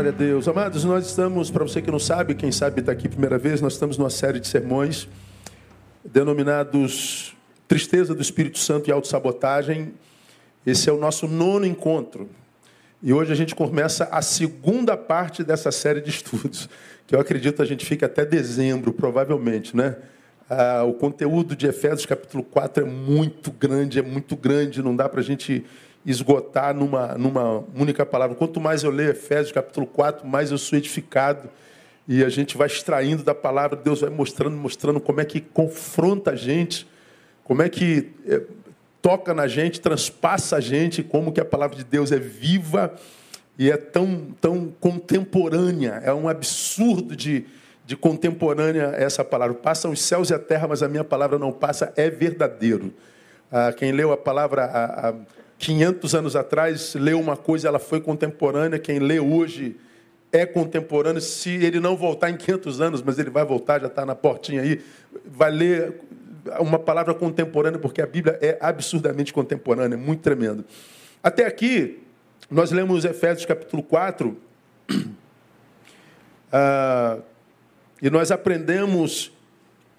Glória a Deus. Amados, nós estamos, para você que não sabe, quem sabe está aqui primeira vez, nós estamos numa série de sermões denominados Tristeza do Espírito Santo e Autossabotagem. Esse é o nosso nono encontro. E hoje a gente começa a segunda parte dessa série de estudos, que eu acredito a gente fica até dezembro, provavelmente, né? Ah, o conteúdo de Efésios capítulo 4 é muito grande, é muito grande, não dá para a gente esgotar numa, numa única palavra. Quanto mais eu leio Efésios capítulo 4, mais eu sou edificado. E a gente vai extraindo da palavra, Deus vai mostrando, mostrando como é que confronta a gente, como é que é, toca na gente, transpassa a gente, como que a palavra de Deus é viva e é tão, tão contemporânea. É um absurdo de, de contemporânea essa palavra. Passam os céus e a terra, mas a minha palavra não passa, é verdadeiro. Ah, quem leu a palavra há 500 anos atrás, leu uma coisa, ela foi contemporânea. Quem lê hoje é contemporâneo. Se ele não voltar em 500 anos, mas ele vai voltar, já está na portinha aí, vai ler uma palavra contemporânea, porque a Bíblia é absurdamente contemporânea, é muito tremendo. Até aqui, nós lemos Efésios capítulo 4, ah, e nós aprendemos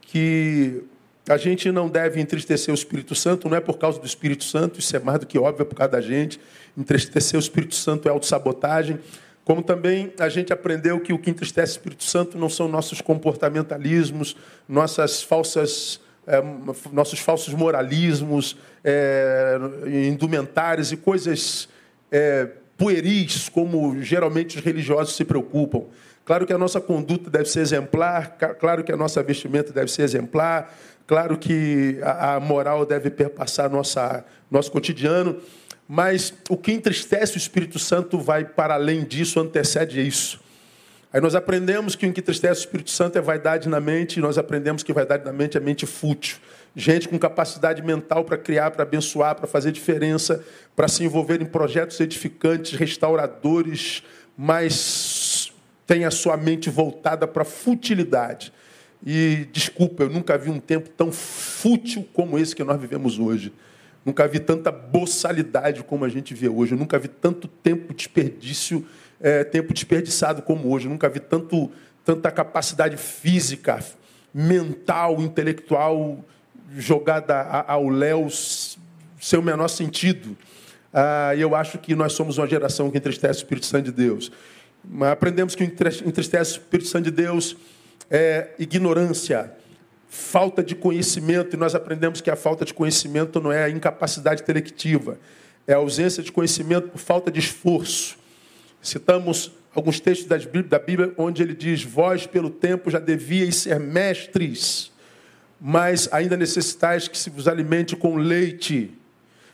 que a gente não deve entristecer o Espírito Santo, não é por causa do Espírito Santo, isso é mais do que óbvio, é por causa da gente. Entristecer o Espírito Santo é autossabotagem. Como também a gente aprendeu que o que entristece o Espírito Santo não são nossos comportamentalismos, nossas falsas, é, nossos falsos moralismos, é, indumentários e coisas é, pueris, como geralmente os religiosos se preocupam. Claro que a nossa conduta deve ser exemplar, claro que a nossa vestimenta deve ser exemplar, Claro que a, moral deve perpassar nossa, nosso cotidiano, mas o que entristece o Espírito Santo vai para além disso, antecede isso. Aí nós aprendemos que o que entristece o Espírito Santo é vaidade na mente, e nós aprendemos que vaidade na mente é mente fútil. Gente com capacidade mental para criar, para abençoar, para fazer diferença, para se envolver em projetos edificantes, restauradores, mas tem a sua mente voltada para a futilidade. E desculpa, eu nunca vi um tempo tão fútil como esse que nós vivemos hoje. Nunca vi tanta boçalidade como a gente vê hoje. Eu nunca vi tanto tempo desperdício, é, tempo desperdiçado como hoje. Eu nunca vi tanto, tanta capacidade física, mental, intelectual jogada ao léu sem o menor sentido. Ah, eu acho que nós somos uma geração que entristece o Espírito Santo de Deus. Mas aprendemos que entristece o Espírito Santo de Deus é ignorância, falta de conhecimento, e nós aprendemos que a falta de conhecimento não é a incapacidade intelectiva, é a ausência de conhecimento por falta de esforço. Citamos alguns textos da Bíblia onde ele diz: Vós, pelo tempo, já devíeis ser mestres, mas ainda necessitais que se vos alimente com leite.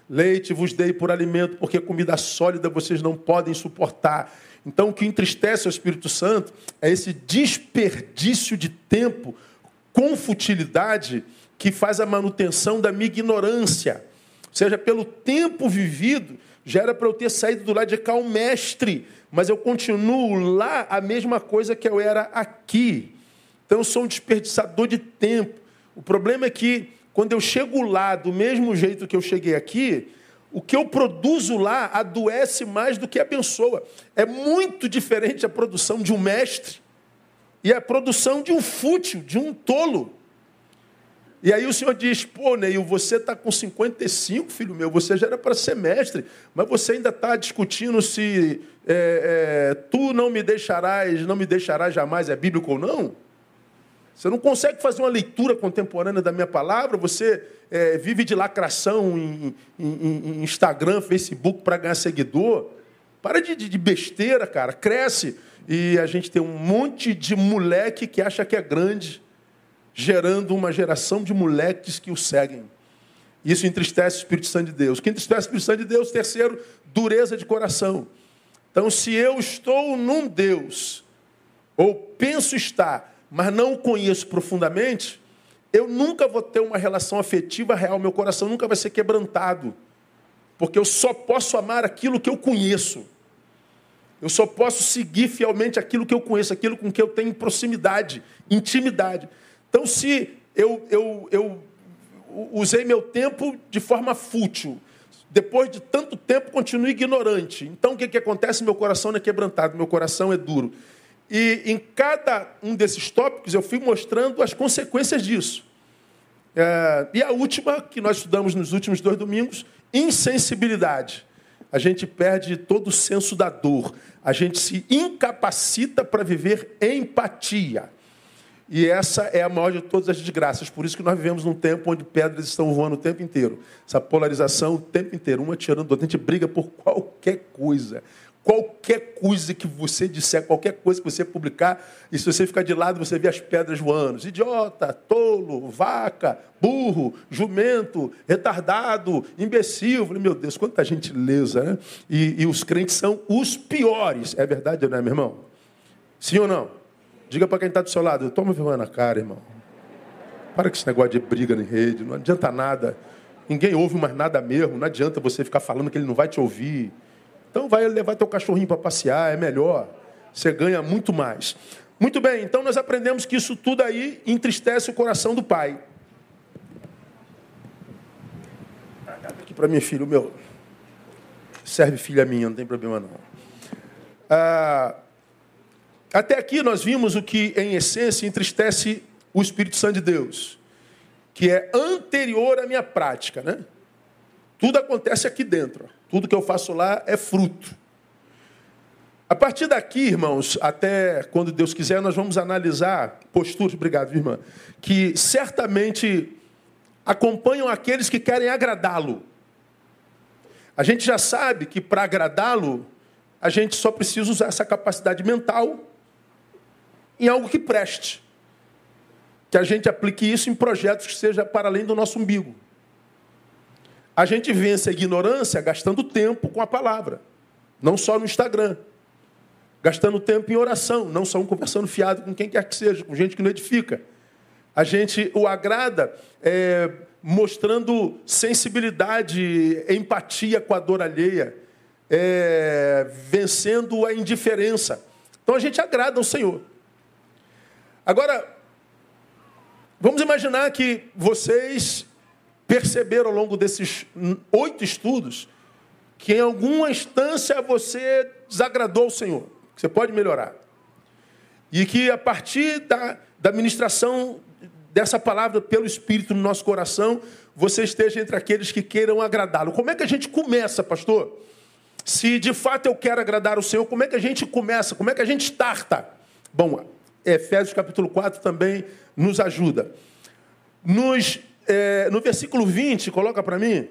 Leite vos dei por alimento, porque comida sólida vocês não podem suportar. Então, o que entristece o Espírito Santo é esse desperdício de tempo com futilidade que faz a manutenção da minha ignorância. Ou seja, pelo tempo vivido, já era para eu ter saído do lado de cá um mestre, mas eu continuo lá a mesma coisa que eu era aqui. Então, eu sou um desperdiçador de tempo. O problema é que, quando eu chego lá do mesmo jeito que eu cheguei aqui, o que eu produzo lá adoece mais do que abençoa. É muito diferente a produção de um mestre e a produção de um fútil, de um tolo. E aí o Senhor diz, pô, Neil, você está com 55, filho meu, você já era para ser mestre, mas você ainda está discutindo se é, é, tu não me deixarás, não me deixarás jamais, é bíblico ou não? Você não consegue fazer uma leitura contemporânea da minha palavra, você é, vive de lacração em, em, em Instagram, Facebook para ganhar seguidor. Para de, de, besteira, cara. Cresce. E a gente tem um monte de moleque que acha que é grande, gerando uma geração de moleques que o seguem. Isso entristece o Espírito Santo de Deus. O que entristece o Espírito Santo de Deus? Terceiro, dureza de coração. Então, se eu estou num Deus, ou penso estar, mas não o conheço profundamente, eu nunca vou ter uma relação afetiva real, meu coração nunca vai ser quebrantado. Porque eu só posso amar aquilo que eu conheço. Eu só posso seguir fielmente aquilo que eu conheço, aquilo com que eu tenho proximidade, intimidade. Então, se eu, eu, eu usei meu tempo de forma fútil, depois de tanto tempo, continuo ignorante. Então, o que, que acontece? Meu coração não é quebrantado, meu coração é duro. E em cada um desses tópicos, eu fui mostrando as consequências disso. É, e a última, que nós estudamos nos últimos dois domingos, insensibilidade. A gente perde todo o senso da dor. A gente se incapacita para viver empatia. E essa é a maior de todas as desgraças. Por isso que nós vivemos num tempo onde pedras estão voando o tempo inteiro. Essa polarização o tempo inteiro, uma tirando do outro. A gente briga por qualquer coisa. Qualquer coisa que você disser, qualquer coisa que você publicar, e se você ficar de lado, você vê as pedras voando. Idiota, tolo, vaca, burro, jumento, retardado, imbecil. falei, meu Deus, quanta gentileza, né? E, e os crentes são os piores. É verdade, não é, meu irmão? Sim ou não? Diga para quem está do seu lado, toma vergonha na cara, irmão. Para com esse negócio de briga na rede, não adianta nada. Ninguém ouve mais nada mesmo, não adianta você ficar falando que ele não vai te ouvir. Então vai levar teu cachorrinho para passear, é melhor. Você ganha muito mais. Muito bem, então nós aprendemos que isso tudo aí entristece o coração do pai. Aqui para minha filha, o meu. Serve filha minha, não tem problema não. Ah, até aqui nós vimos o que, em essência, entristece o Espírito Santo de Deus, que é anterior à minha prática, né? Tudo acontece aqui dentro. Tudo que eu faço lá é fruto. A partir daqui, irmãos, até quando Deus quiser, nós vamos analisar posturas, obrigado, irmã, que certamente acompanham aqueles que querem agradá-lo. A gente já sabe que para agradá-lo, a gente só precisa usar essa capacidade mental em algo que preste. Que a gente aplique isso em projetos que seja para além do nosso umbigo. A gente vence a ignorância gastando tempo com a palavra, não só no Instagram. Gastando tempo em oração, não só conversando fiado com quem quer que seja, com gente que não edifica. A gente o agrada é, mostrando sensibilidade, empatia com a dor alheia, é, vencendo a indiferença. Então a gente agrada ao Senhor. Agora, vamos imaginar que vocês perceberam ao longo desses oito estudos que em alguma instância você desagradou o Senhor. Você pode melhorar. E que a partir da, da ministração dessa palavra pelo Espírito no nosso coração, você esteja entre aqueles que queiram agradá-lo. Como é que a gente começa, pastor? Se de fato eu quero agradar o Senhor, como é que a gente começa? Como é que a gente starta? Bom, Efésios capítulo 4 também nos ajuda. Nos é, no versículo 20, coloca para mim,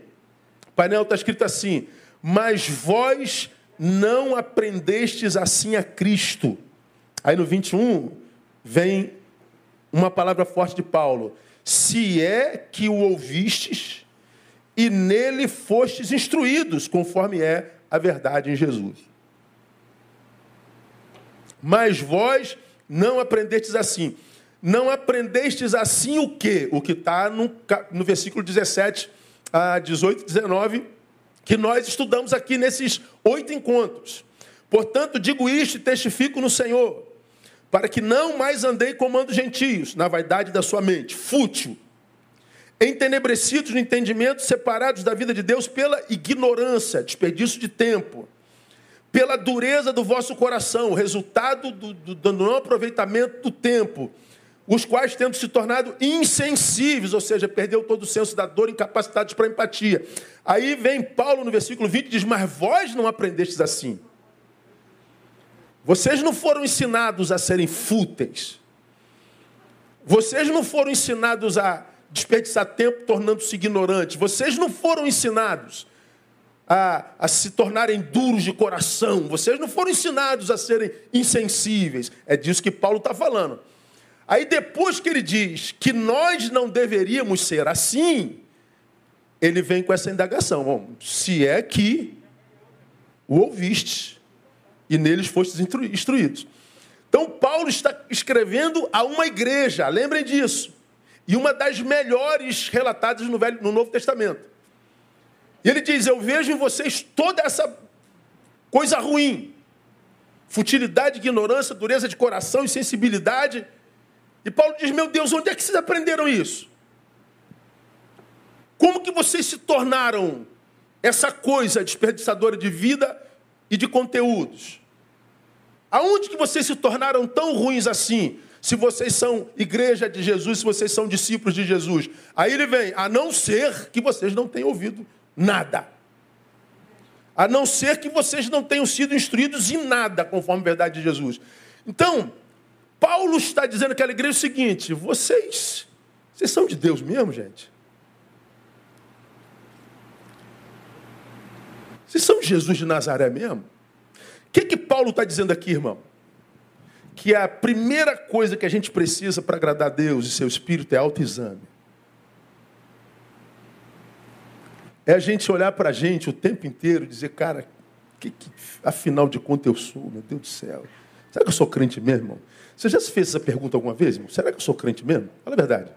painel está escrito assim: Mas vós não aprendestes assim a Cristo. Aí no 21 vem uma palavra forte de Paulo: Se é que o ouvistes e nele fostes instruídos, conforme é a verdade em Jesus. Mas vós não aprendestes assim. Não aprendestes assim o quê? O que está no, no versículo 17 a 18, 19, que nós estudamos aqui nesses oito encontros. Portanto, digo isto e testifico no Senhor, para que não mais andei comando gentios, na vaidade da sua mente, fútil, entenebrecidos no entendimento, separados da vida de Deus pela ignorância, desperdício de tempo, pela dureza do vosso coração, resultado do, do, do não aproveitamento do tempo os quais, tendo se tornado insensíveis, ou seja, perdeu todo o senso da dor, incapacitados para empatia. Aí vem Paulo no versículo 20 e diz: Mas vós não aprendestes assim. Vocês não foram ensinados a serem fúteis. Vocês não foram ensinados a desperdiçar tempo tornando-se ignorantes. Vocês não foram ensinados a, a, se tornarem duros de coração. Vocês não foram ensinados a serem insensíveis. É disso que Paulo está falando. Aí depois que ele diz que nós não deveríamos ser assim, ele vem com essa indagação. Bom, se é que o ouviste e neles fostes instruídos. Então Paulo está escrevendo a uma igreja, lembrem disso. E uma das melhores relatadas no, Velho, no Novo Testamento. E ele diz: Eu vejo em vocês toda essa coisa ruim, futilidade, ignorância, dureza de coração, insensibilidade e Paulo diz: Meu Deus, onde é que vocês aprenderam isso? Como que vocês se tornaram essa coisa desperdiçadora de vida e de conteúdos? Aonde que vocês se tornaram tão ruins assim? Se vocês são igreja de Jesus, se vocês são discípulos de Jesus. Aí ele vem, a não ser que vocês não tenham ouvido nada. A não ser que vocês não tenham sido instruídos em nada, conforme a verdade de Jesus. Então, Paulo está dizendo àquela igreja o seguinte: vocês, vocês são de Deus mesmo, gente? Vocês são de Jesus de Nazaré mesmo? O que, que Paulo está dizendo aqui, irmão? Que a primeira coisa que a gente precisa para agradar a Deus e seu Espírito é autoexame. É a gente olhar para a gente o tempo inteiro e dizer, cara, que, que, afinal de contas eu sou, meu Deus do céu. Será que eu sou crente mesmo, irmão? Você já se fez essa pergunta alguma vez, irmão? Será que eu sou crente mesmo? Fala a verdade.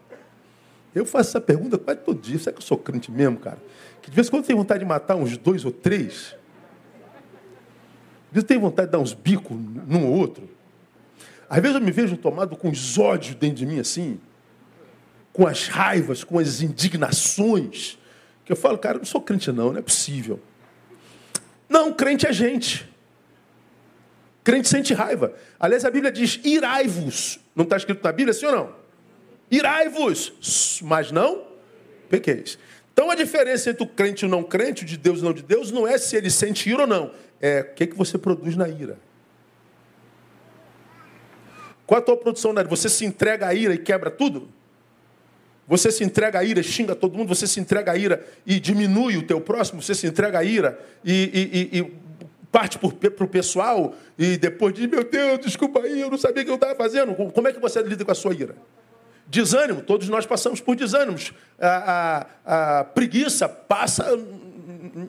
Eu faço essa pergunta quase todo dia. Será que eu sou crente mesmo, cara? Que de vez em quando tenho vontade de matar uns dois ou três. Às vezes tenho vontade de dar uns bicos num ou outro. Às vezes eu me vejo tomado com os ódios dentro de mim, assim. Com as raivas, com as indignações. Que eu falo, cara, eu não sou crente não, não é possível. Não, crente é gente. Crente sente raiva. Aliás, a Bíblia diz, irai-vos. Não está escrito na Bíblia, sim ou não? Irai-vos, mas não pequeis. Então a diferença entre o crente e o não crente, o de Deus e o não de Deus, não é se ele sente ira ou não. É o que, que você produz na ira. Qual a tua produção na ira? Você se entrega à ira e quebra tudo? Você se entrega à ira, xinga todo mundo, você se entrega à ira e diminui o teu próximo, você se entrega à ira e, e, e, e parte para o pessoal e depois diz, meu Deus, desculpa aí, eu não sabia o que eu estava fazendo. Como é que você lida com a sua ira? Desânimo, todos nós passamos por desânimos. A, a, a preguiça passa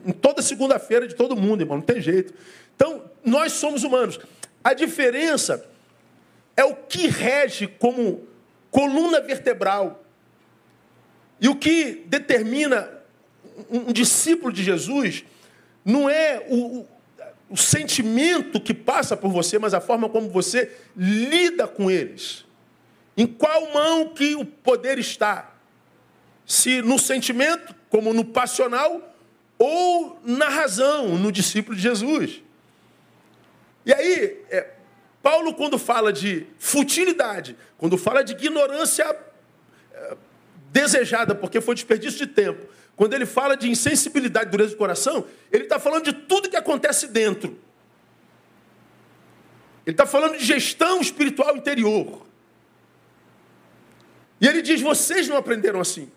em toda segunda-feira de todo mundo, irmão, não tem jeito. Então, nós somos humanos. A diferença é o que rege como coluna vertebral e o que determina um discípulo de Jesus não é o, o, sentimento que passa por você, mas a forma como você lida com eles. Em qual mão que o poder está? Se no sentimento, como no passional, ou na razão, no discípulo de Jesus. E aí, é, Paulo, quando fala de futilidade, quando fala de ignorância é, desejada, porque foi desperdício de tempo. Quando ele fala de insensibilidade, dureza do coração, ele está falando de tudo que acontece dentro. Ele está falando de gestão espiritual interior. E ele diz: vocês não aprenderam assim.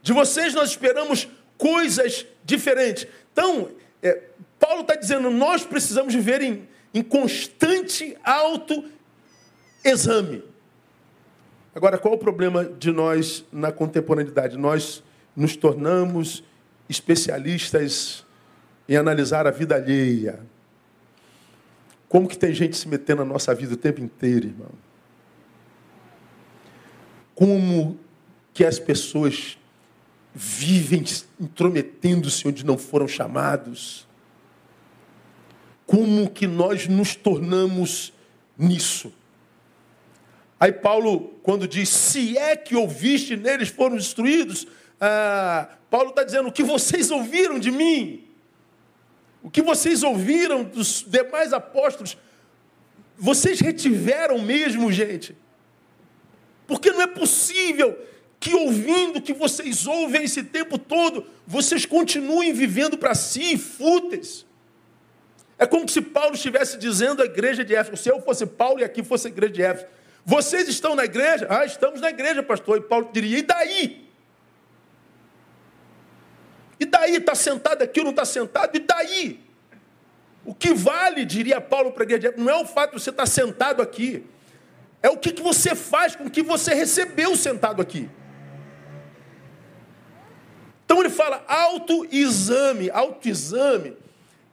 De vocês nós esperamos coisas diferentes. Então, é, Paulo está dizendo: nós precisamos viver em, em constante autoexame. Agora, qual o problema de nós na contemporaneidade? Nós nos tornamos especialistas em analisar a vida alheia. Como que tem gente se metendo na nossa vida o tempo inteiro, irmão? Como que as pessoas vivem intrometendo-se onde não foram chamados? Como que nós nos tornamos nisso? Aí Paulo, quando diz, se é que ouviste neles foram destruídos, ah, Paulo está dizendo, o que vocês ouviram de mim, o que vocês ouviram dos demais apóstolos, vocês retiveram mesmo, gente. Porque não é possível que ouvindo que vocês ouvem esse tempo todo, vocês continuem vivendo para si, fúteis. É como se Paulo estivesse dizendo à igreja de Éfeso, se eu fosse Paulo e aqui fosse a igreja de Éfeso, vocês estão na igreja? Ah, estamos na igreja, pastor. E Paulo diria: e daí? Daí? Está sentado aqui ou não está sentado? E daí? O que vale, diria Paulo para a não é o fato de você estar sentado aqui, é o que, que você faz com o que você recebeu sentado aqui. Então ele fala autoexame. Autoexame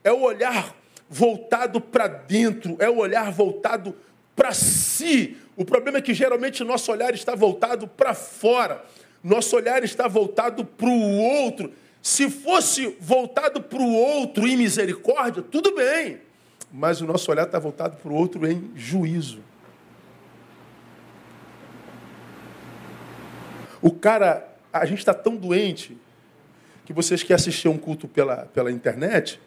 é o olhar voltado para dentro, é o olhar voltado para si, o problema é que geralmente nosso olhar está voltado para fora, nosso olhar está voltado para o outro. Se fosse voltado para o outro em misericórdia, tudo bem, mas o nosso olhar está voltado para o outro em juízo. O cara, a gente está tão doente que vocês que assistiam um culto pela, pela internet,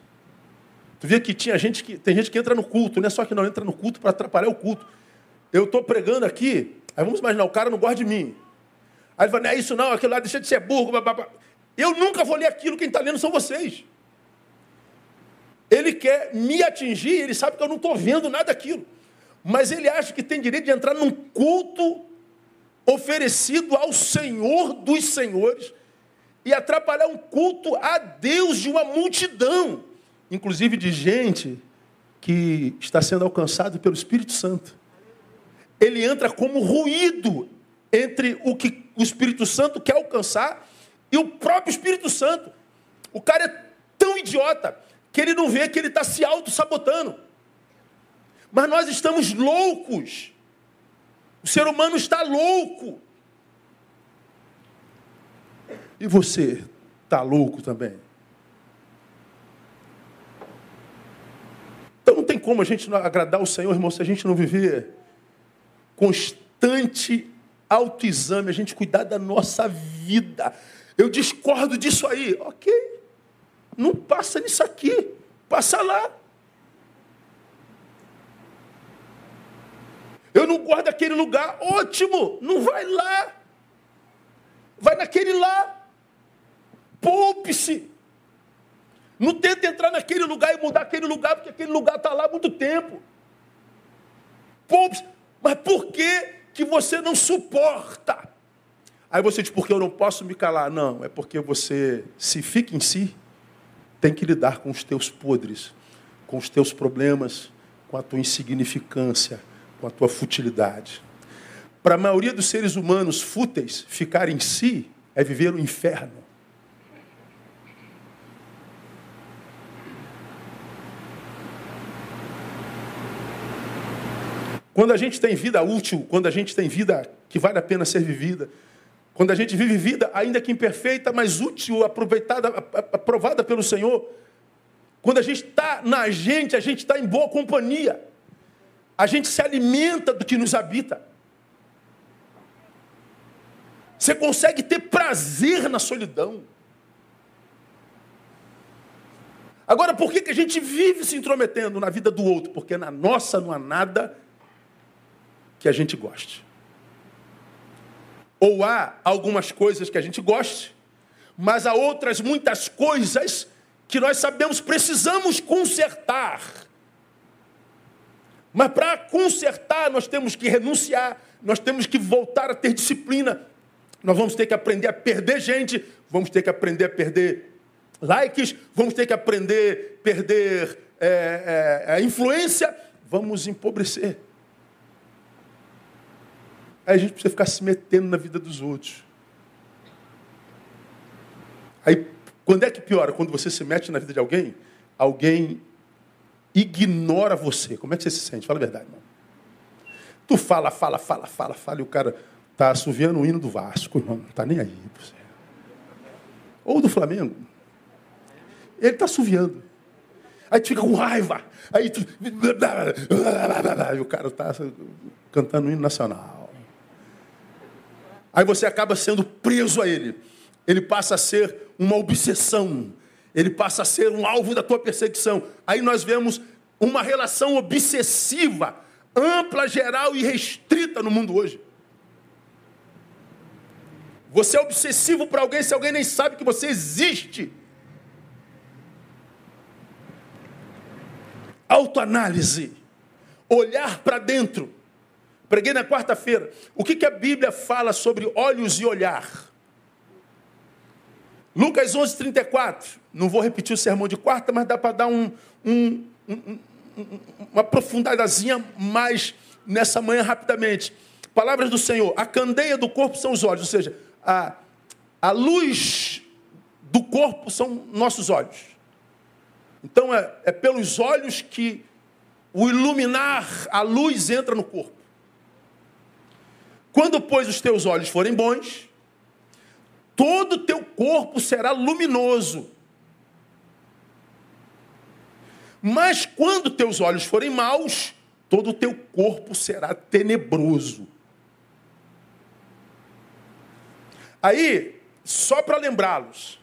tu via que tinha gente que tem gente que entra no culto, não é só que não entra no culto para atrapalhar o culto. Eu estou pregando aqui, aí vamos imaginar, o cara não gosta de mim. Aí ele fala, não é isso não, aquilo lá deixa de ser burro. Blá. Eu nunca vou ler aquilo, quem está lendo são vocês. Ele quer me atingir, ele sabe que eu não estou vendo nada daquilo. Mas ele acha que tem direito de entrar num culto oferecido ao Senhor dos Senhores e atrapalhar um culto a Deus de uma multidão, inclusive de gente que está sendo alcançado pelo Espírito Santo. Ele entra como ruído entre o que o Espírito Santo quer alcançar e o próprio Espírito Santo. O cara é tão idiota que ele não vê que ele está se auto-sabotando. Mas nós estamos loucos. O ser humano está louco. E você está louco também? Então não tem como a gente agradar o Senhor, irmão, se a gente não viver constante autoexame, a gente cuidar da nossa vida. Eu discordo disso aí. Ok. Não passa nisso aqui. Passa lá. Eu não gosto daquele lugar. Ótimo. Não vai lá. Vai naquele lá. Poupe-se. Não tenta entrar naquele lugar e mudar aquele lugar, porque aquele lugar está lá há muito tempo. Poupe-se. Mas por que, que você não suporta? Aí você diz, porque eu não posso me calar. Não, é porque você, se fica em si, tem que lidar com os teus podres, com os teus problemas, com a tua insignificância, com a tua futilidade. Para a maioria dos seres humanos fúteis, ficar em si é viver o inferno. Quando a gente tem vida útil, quando a gente tem vida que vale a pena ser vivida, quando a gente vive vida, ainda que imperfeita, mas útil, aproveitada, aprovada pelo Senhor. Quando a gente está na gente, a gente está em boa companhia. A gente se alimenta do que nos habita. Você consegue ter prazer na solidão. Agora, por que, que a gente vive se intrometendo na vida do outro? Porque na nossa não há nada que a gente goste. Ou há algumas coisas que a gente goste, mas há outras muitas coisas que nós sabemos precisamos consertar. Mas para consertar, nós temos que renunciar, nós temos que voltar a ter disciplina, nós vamos ter que aprender a perder gente, vamos ter que aprender a perder likes, vamos ter que aprender a perder é, é, a influência, vamos empobrecer. Aí a gente precisa ficar se metendo na vida dos outros. Aí, quando é que piora? Quando você se mete na vida de alguém, alguém ignora você. Como é que você se sente? Fala a verdade, irmão. Tu fala, fala, fala, fala, fala, e o cara tá assoviando o hino do Vasco, irmão. Não tá nem aí. Você. Ou do Flamengo. Ele tá assoviando. Aí tu fica com raiva. Aí tu. E o cara tá cantando o hino nacional. Aí você acaba sendo preso a ele. Ele passa a ser uma obsessão. Ele passa a ser um alvo da tua perseguição. Aí nós vemos uma relação obsessiva, ampla, geral e restrita no mundo hoje. Você é obsessivo para alguém se alguém nem sabe que você existe. Autoanálise. Olhar para dentro. Preguei na quarta-feira. O que, que a Bíblia fala sobre olhos e olhar? Lucas 11, 34. Não vou repetir o sermão de quarta, mas dá para dar um, um, um, uma aprofundadazinha mais nessa manhã rapidamente. Palavras do Senhor. A candeia do corpo são os olhos, ou seja, a, a luz do corpo são nossos olhos. Então é, é pelos olhos que o iluminar, a luz entra no corpo. Quando, pois, os teus olhos forem bons, todo o teu corpo será luminoso. Mas quando teus olhos forem maus, todo o teu corpo será tenebroso. Aí, só para lembrá-los,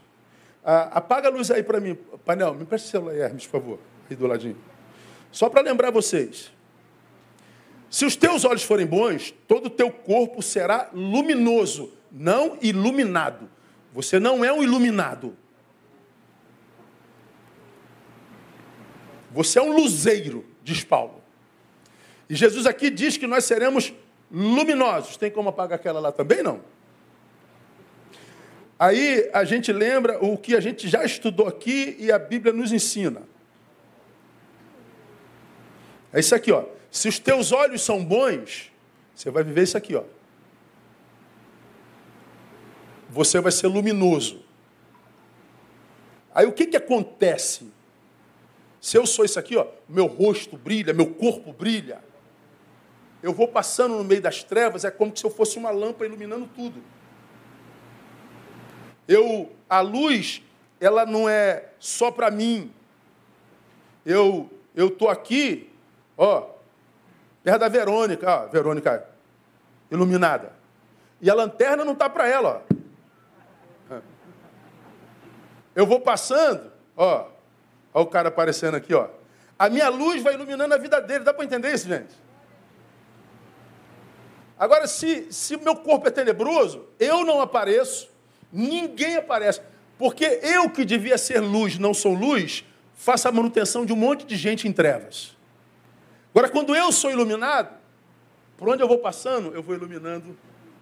apaga a luz aí para mim. Painel, me presta o celular, Hermes, por favor. Aí do ladinho. Só para lembrar vocês. Se os teus olhos forem bons, todo o teu corpo será luminoso, não iluminado. Você não é um iluminado. Você é um luzeiro, diz Paulo. E Jesus aqui diz que nós seremos luminosos. Tem como apagar aquela lá também? Não. Aí a gente lembra o que a gente já estudou aqui e a Bíblia nos ensina. É isso aqui, ó. Se os teus olhos são bons, você vai viver isso aqui, ó. Você vai ser luminoso. Aí o que, que acontece? Se eu sou isso aqui, ó, meu rosto brilha, meu corpo brilha. Eu vou passando no meio das trevas, é como se eu fosse uma lâmpada iluminando tudo. Eu, a luz, ela não é só para mim. Eu eu tô aqui, ó, da Verônica, ó, Verônica iluminada. E a lanterna não tá para ela, ó. Eu vou passando, ó, Olha o cara aparecendo aqui, ó. A minha luz vai iluminando a vida dele. Dá para entender isso, gente? Agora, se, se meu corpo é tenebroso, eu não apareço, ninguém aparece. Porque eu que devia ser luz, não sou luz, faço a manutenção de um monte de gente em trevas. Agora, quando eu sou iluminado, por onde eu vou passando, eu vou iluminando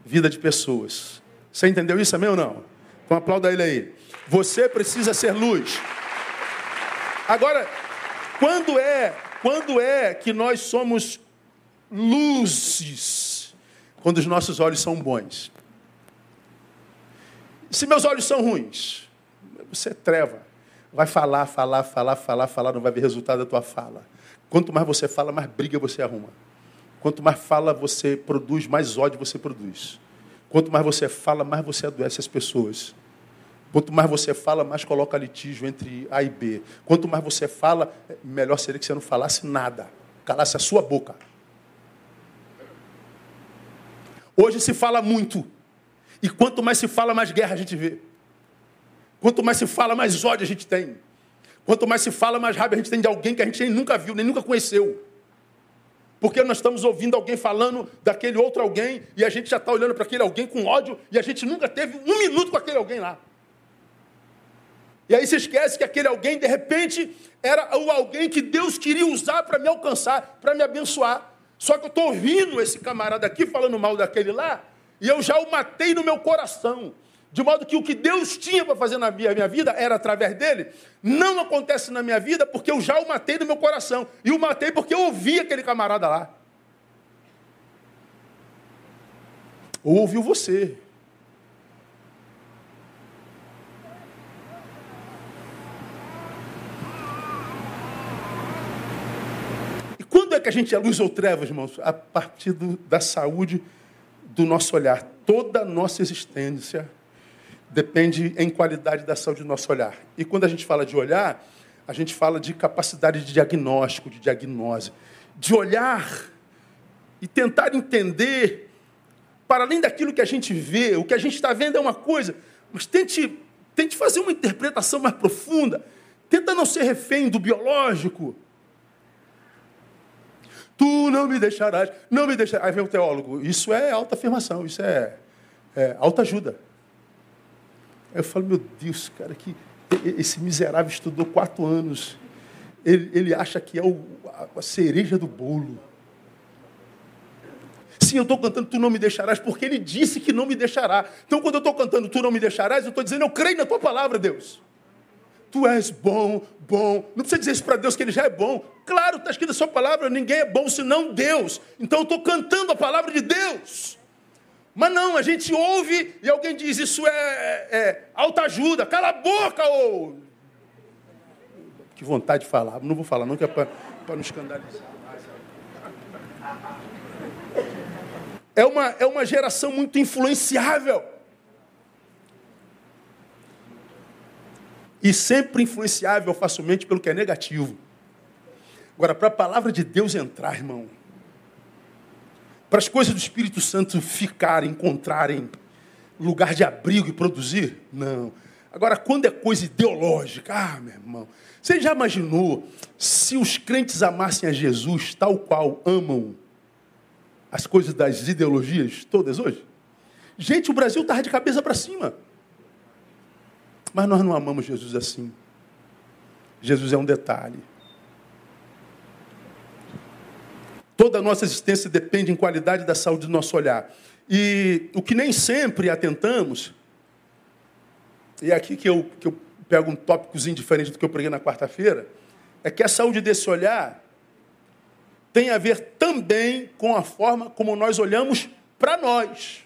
vida de pessoas. Você entendeu isso também ou não? Então aplauda ele aí. Você precisa ser luz. Agora, quando é, quando é que nós somos luzes? Quando os nossos olhos são bons. Se meus olhos são ruins, você é treva. Vai falar, falar, falar, falar, falar, não vai ver resultado da tua fala. Quanto mais você fala, mais briga você arruma. Quanto mais fala você produz, mais ódio você produz. Quanto mais você fala, mais você adoece as pessoas. Quanto mais você fala, mais coloca litígio entre A e B. Quanto mais você fala, melhor seria que você não falasse nada, calasse a sua boca. Hoje se fala muito. E quanto mais se fala, mais guerra a gente vê. Quanto mais se fala, mais ódio a gente tem. Quanto mais se fala, mais raiva a gente tem de alguém que a gente nem nunca viu, nem nunca conheceu. Porque nós estamos ouvindo alguém falando daquele outro alguém e a gente já está olhando para aquele alguém com ódio e a gente nunca teve um minuto com aquele alguém lá. E aí se esquece que aquele alguém, de repente, era o alguém que Deus queria usar para me alcançar, para me abençoar. Só que eu estou ouvindo esse camarada aqui falando mal daquele lá, e eu já o matei no meu coração. De modo que o que Deus tinha para fazer na minha, vida era através dele. Não acontece na minha vida porque eu já o matei no meu coração. E o matei porque eu ouvi aquele camarada lá. Ou ouviu você. Quando é que a gente é luz ou trevas, irmãos? A partir do, da saúde do nosso olhar. Toda a nossa existência depende em qualidade da saúde do nosso olhar. E quando a gente fala de olhar, a gente fala de capacidade de diagnóstico, de diagnose. De olhar e tentar entender, para além daquilo que a gente vê, o que a gente está vendo é uma coisa, mas tente, tente fazer uma interpretação mais profunda. Tenta não ser refém do biológico Tu não me deixarás, não me deixarás. Aí vem o teólogo, isso é alta afirmação, isso é, é alta ajuda. Aí eu falo, meu Deus, cara, que esse miserável estudou quatro anos. Ele, ele acha que é o, a, cereja do bolo. Sim, eu estou cantando Tu não me deixarás, porque ele disse que não me deixará. Então, quando eu estou cantando Tu não me deixarás, eu estou dizendo, eu creio na tua palavra, Deus. Tu és bom, bom. Não precisa dizer isso para Deus que ele já é bom. Claro, está escrito a sua palavra, ninguém é bom senão Deus. Então eu estou cantando a palavra de Deus. Mas não, a gente ouve e alguém diz, isso é, é alta ajuda, cala a boca, ou. Que vontade de falar. Não vou falar, não, que é para não escandalizar. É uma, é uma geração muito influenciável. e sempre influenciável facilmente pelo que é negativo. Agora, para a palavra de Deus entrar, irmão, para as coisas do Espírito Santo ficarem, encontrarem lugar de abrigo e produzir, não. Agora, quando é coisa ideológica, ah, meu irmão, você já imaginou se os crentes amassem a Jesus tal qual amam as coisas das ideologias todas hoje? Gente, o Brasil estava de cabeça para cima. Mas nós não amamos Jesus assim. Jesus é um detalhe. Toda a nossa existência depende em qualidade da saúde do nosso olhar. E o que nem sempre atentamos, e é aqui que eu, que eu pego um tópicozinho diferente do que eu preguei na quarta-feira, é que a saúde desse olhar tem a ver também com a forma como nós olhamos para nós.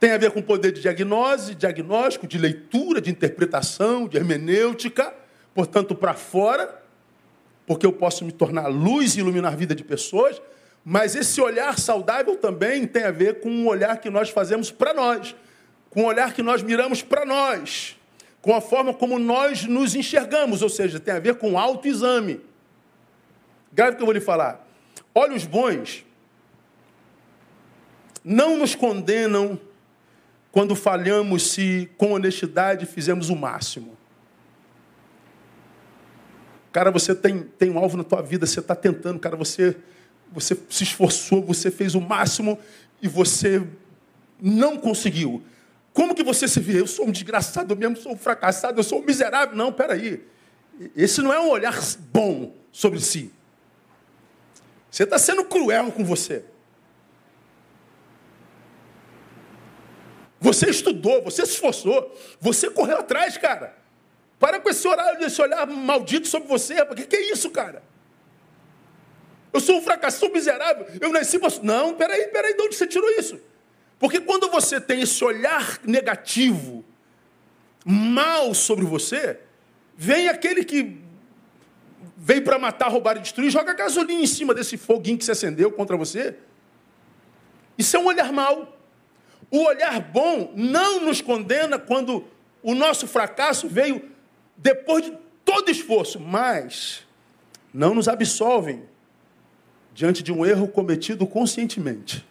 Tem a ver com o poder de diagnose, diagnóstico, de leitura, de interpretação, de hermenêutica, portanto, para fora porque eu posso me tornar luz e iluminar a vida de pessoas, mas esse olhar saudável também tem a ver com um olhar que nós fazemos para nós, com um olhar que nós miramos para nós, com a forma como nós nos enxergamos, ou seja, tem a ver com autoexame. Grave o que eu vou lhe falar. Olhos bons não nos condenam quando falhamos se com honestidade fizemos o máximo. Cara, você tem, tem um alvo na tua vida, você está tentando, cara, você, você se esforçou, você fez o máximo e você não conseguiu. Como que você se vê? Eu sou um desgraçado, eu mesmo sou um fracassado, eu sou um miserável. Não, peraí. Esse não é um olhar bom sobre si. Você está sendo cruel com você. Você estudou, você se esforçou, você correu atrás, cara. Para com esse horário, esse olhar maldito sobre você. O que, que é isso, cara? Eu sou um um miserável. Eu nasci. Não, peraí, peraí, de onde você tirou isso? Porque quando você tem esse olhar negativo, mal sobre você, vem aquele que veio para matar, roubar e destruir, joga gasolina em cima desse foguinho que se acendeu contra você. Isso é um olhar mau. O olhar bom não nos condena quando o nosso fracasso veio depois de todo esforço, mas não nos absolvem diante de um erro cometido conscientemente.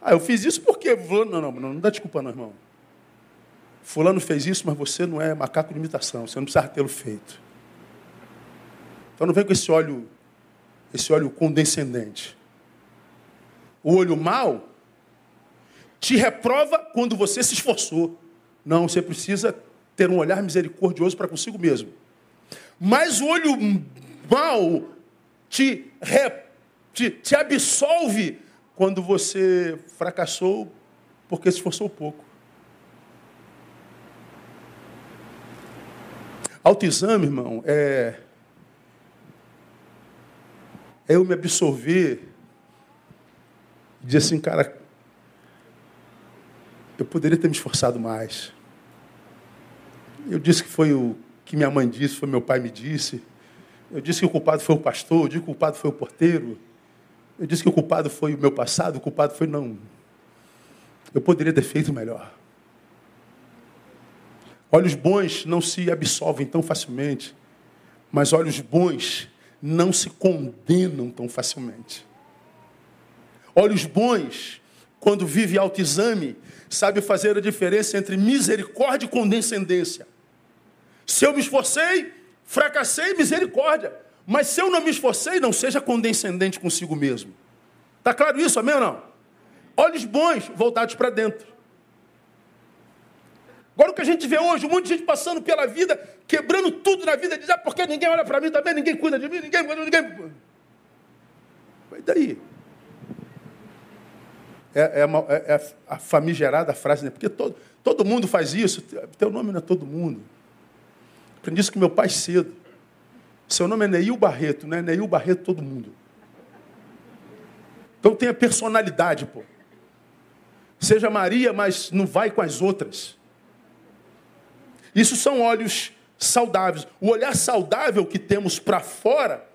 Ah, eu fiz isso porque. Não, não, não, não dá desculpa, não, irmão. Fulano fez isso, mas você não é macaco de imitação, você não precisa tê-lo feito. Então não vem com esse óleo, esse óleo condescendente. O olho mau te reprova quando você se esforçou. Não, você precisa ter um olhar misericordioso para consigo mesmo. Mas o olho mau te, re, te, te absolve quando você fracassou porque se esforçou pouco. Autoexame, irmão, é, é eu me absorver e dizer assim, cara, eu poderia ter me esforçado mais. Eu disse que foi o que minha mãe disse, foi meu pai me disse. Eu disse que o culpado foi o pastor, eu disse que o culpado foi o porteiro. Eu disse que o culpado foi o meu passado, o culpado foi não. Eu poderia ter feito melhor. Olhos bons não se absolvem tão facilmente, mas olhos bons não se condenam tão facilmente. Olhos bons, quando vive autoexame, sabe fazer a diferença entre misericórdia e condescendência. Se eu me esforcei, fracassei, misericórdia. Mas se eu não me esforcei, não seja condescendente consigo mesmo. Está claro isso, amém ou não? Olhos bons voltados para dentro. Agora o que a gente vê hoje, um monte de gente passando pela vida, quebrando tudo na vida, diz, ah, porque ninguém olha para mim também, ninguém cuida de mim, ninguém. ninguém... Mas daí? É, é, uma, é, é a famigerada frase, né? Porque todo, todo mundo faz isso. Teu nome não é todo mundo. Aprendi isso com meu pai cedo. Seu nome é Neil Barreto, não é Neil Barreto todo mundo. Então tenha personalidade, pô. Seja Maria, mas não vai com as outras. Isso são olhos saudáveis. O olhar saudável que temos para fora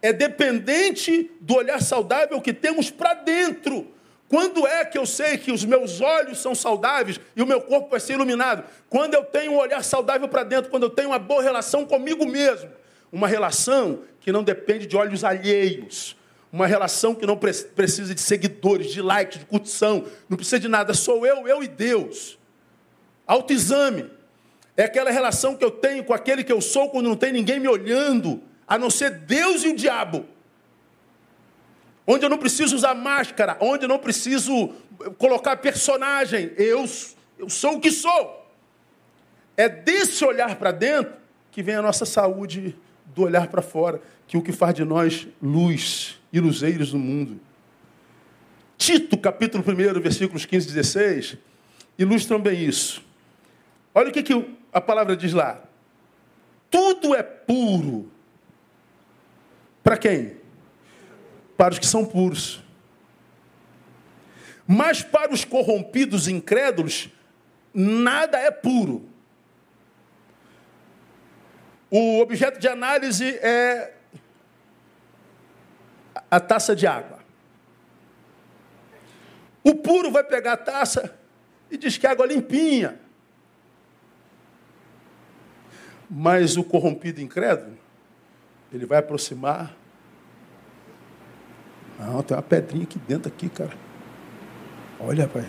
é dependente do olhar saudável que temos para dentro. Quando é que eu sei que os meus olhos são saudáveis e o meu corpo vai ser iluminado? Quando eu tenho um olhar saudável para dentro, quando eu tenho uma boa relação comigo mesmo. Uma relação que não depende de olhos alheios. uma relação que não precisa de seguidores, de likes, de curtição, não precisa de nada, sou eu, eu e Deus. Autoexame. É aquela relação que eu tenho com aquele que eu sou quando não tem ninguém me olhando, a não ser Deus e o diabo. Onde eu não preciso usar máscara, onde eu não preciso colocar personagem. Eu, eu sou o que sou. É desse olhar para dentro que vem a nossa saúde do olhar para fora, que é o que faz de nós luz e luzeiros do mundo. Tito, capítulo 1, versículos 15 e 16, ilustram bem isso. Olha o que, que a palavra diz lá. Tudo é puro. Para quem? Para os que são puros. Mas para os corrompidos incrédulos, nada é puro. O objeto de análise é a taça de água. O puro vai pegar a taça e diz que a água é limpinha. Mas o corrompido incrédulo, ele vai aproximar. Não, tem uma pedrinha aqui dentro, aqui, cara. Olha, pai.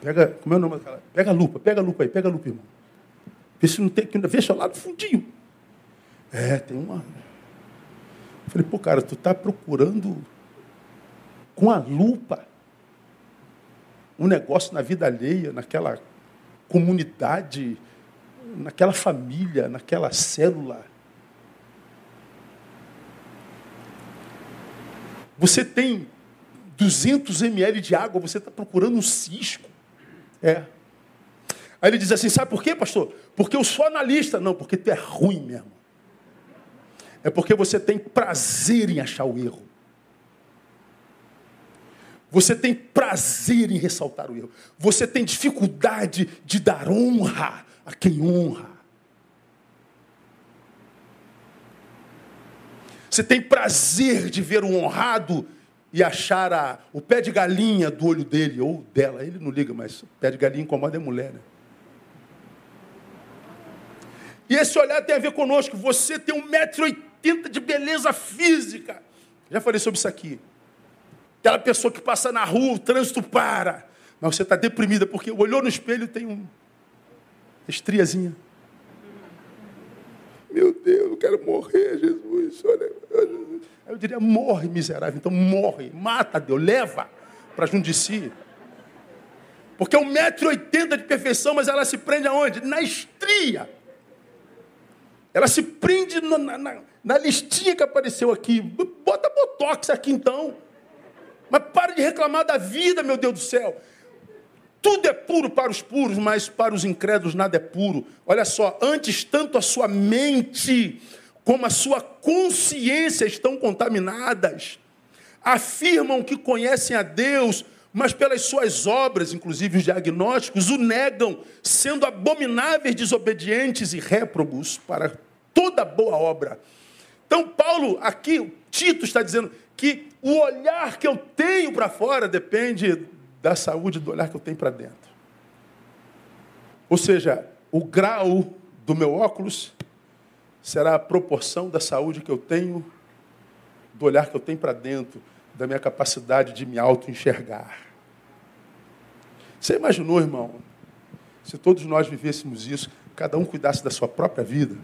Pega, como é o nome daquela? Pega a lupa, pega a lupa aí, pega a lupa, irmão. Vê se não tem aqui, veja lá no fundinho. É, tem uma. Falei, pô, cara, tu está procurando com a lupa um negócio na vida alheia, naquela comunidade naquela família, naquela célula. Você tem 200 ml de água, você está procurando um cisco. É. Aí ele diz assim: sabe por quê, pastor? Porque eu sou analista. Não, porque tu é ruim mesmo. É porque você tem prazer em achar o erro. Você tem prazer em ressaltar o erro. Você tem dificuldade de dar honra a quem honra. Você tem prazer de ver o honrado e achar a, o pé de galinha do olho dele ou dela. Ele não liga, mas o pé de galinha incomoda a mulher. Né? E esse olhar tem a ver conosco. Você tem 1,80m de beleza física. Já falei sobre isso aqui. Aquela pessoa que passa na rua, o trânsito para. Mas você está deprimida porque olhou no espelho e tem um estriazinha. Meu Deus, eu quero morrer, Jesus. Olha, eu diria, morre, miserável. Então morre, mata Deus, leva para junto de si. Porque é um metro e oitenta de perfeição, mas ela se prende aonde? Na estria. Ela se prende na, na, na listinha que apareceu aqui. Bota botox aqui então. Mas para de reclamar da vida, meu Deus do céu. Tudo é puro para os puros, mas para os incrédulos nada é puro. Olha só, antes tanto a sua mente como a sua consciência estão contaminadas. Afirmam que conhecem a Deus, mas pelas suas obras, inclusive os diagnósticos, o negam, sendo abomináveis, desobedientes e réprobos para toda boa obra. Então, Paulo, aqui, Tito está dizendo que o olhar que eu tenho para fora depende da saúde do olhar que eu tenho para dentro. Ou seja, o grau do meu óculos será a proporção da saúde que eu tenho, do olhar que eu tenho para dentro, da minha capacidade de me auto-enxergar. Você imaginou, irmão, se todos nós vivêssemos isso, cada um cuidasse da sua própria vida?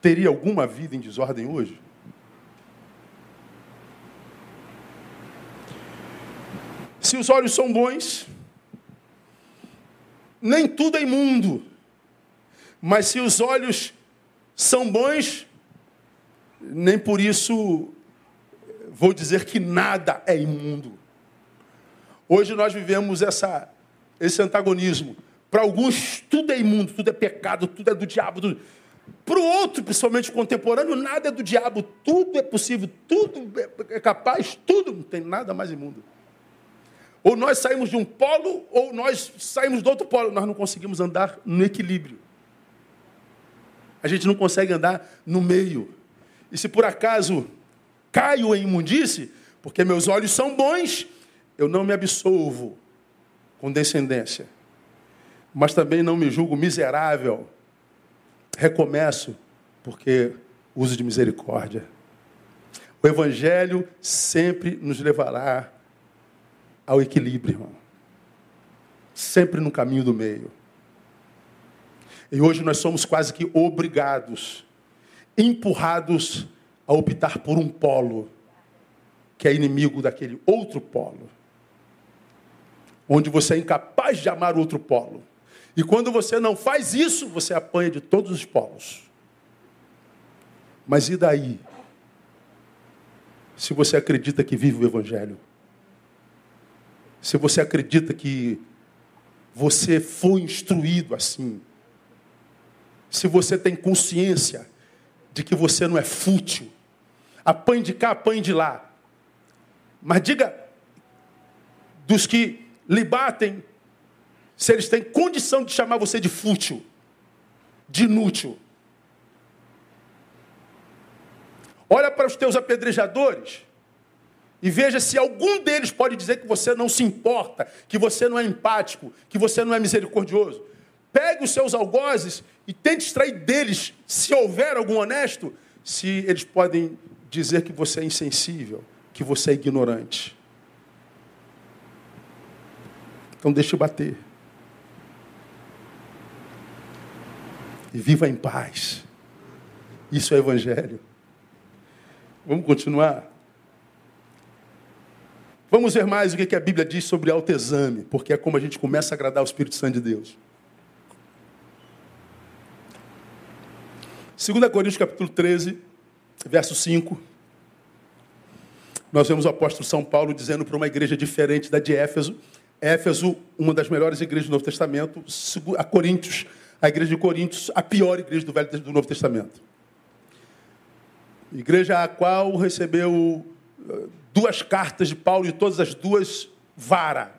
Teria alguma vida em desordem hoje? Se os olhos são bons, nem tudo é imundo. Mas se os olhos são bons, nem por isso vou dizer que nada é imundo. Hoje nós vivemos essa, esse antagonismo. Para alguns, tudo é imundo, tudo é pecado, tudo é do diabo. Tudo... Para o outro, principalmente contemporâneo, nada é do diabo, tudo é possível, tudo é capaz, tudo não tem nada mais imundo. Ou nós saímos de um polo, ou nós saímos do outro polo. Nós não conseguimos andar no equilíbrio. A gente não consegue andar no meio. E se por acaso caio em imundície, porque meus olhos são bons, eu não me absolvo com descendência. Mas também não me julgo miserável. Recomeço porque uso de misericórdia. O Evangelho sempre nos levará ao equilíbrio, irmão. Sempre no caminho do meio. E hoje nós somos quase que obrigados, empurrados a optar por um polo, que é inimigo daquele outro polo. Onde você é incapaz de amar o outro polo. E quando você não faz isso, você apanha de todos os polos. Mas e daí? Se você acredita que vive o Evangelho, se você acredita que você foi instruído assim, se você tem consciência de que você não é fútil, apanhe de cá, apanhe de lá. Mas diga dos que lhe batem, se eles têm condição de chamar você de fútil, de inútil. Olha para os teus apedrejadores e veja se algum deles pode dizer que você não se importa, que você não é empático, que você não é misericordioso. Pegue os seus algozes e tente extrair deles, se houver algum honesto, se eles podem dizer que você é insensível, que você é ignorante. Então deixe bater. e viva em paz. Isso é evangelho. Vamos continuar? Vamos ver mais o que a Bíblia diz sobre autoexame, porque é como a gente começa a agradar o Espírito Santo de Deus. 2 Coríntios capítulo 13, verso 5. Nós vemos o apóstolo São Paulo dizendo para uma igreja diferente da de Éfeso. Éfeso, uma das melhores igrejas do Novo Testamento, a Coríntios, a igreja de Coríntios, a pior igreja do Velho do Novo Testamento. Igreja a qual recebeu duas cartas de Paulo e todas as duas vara,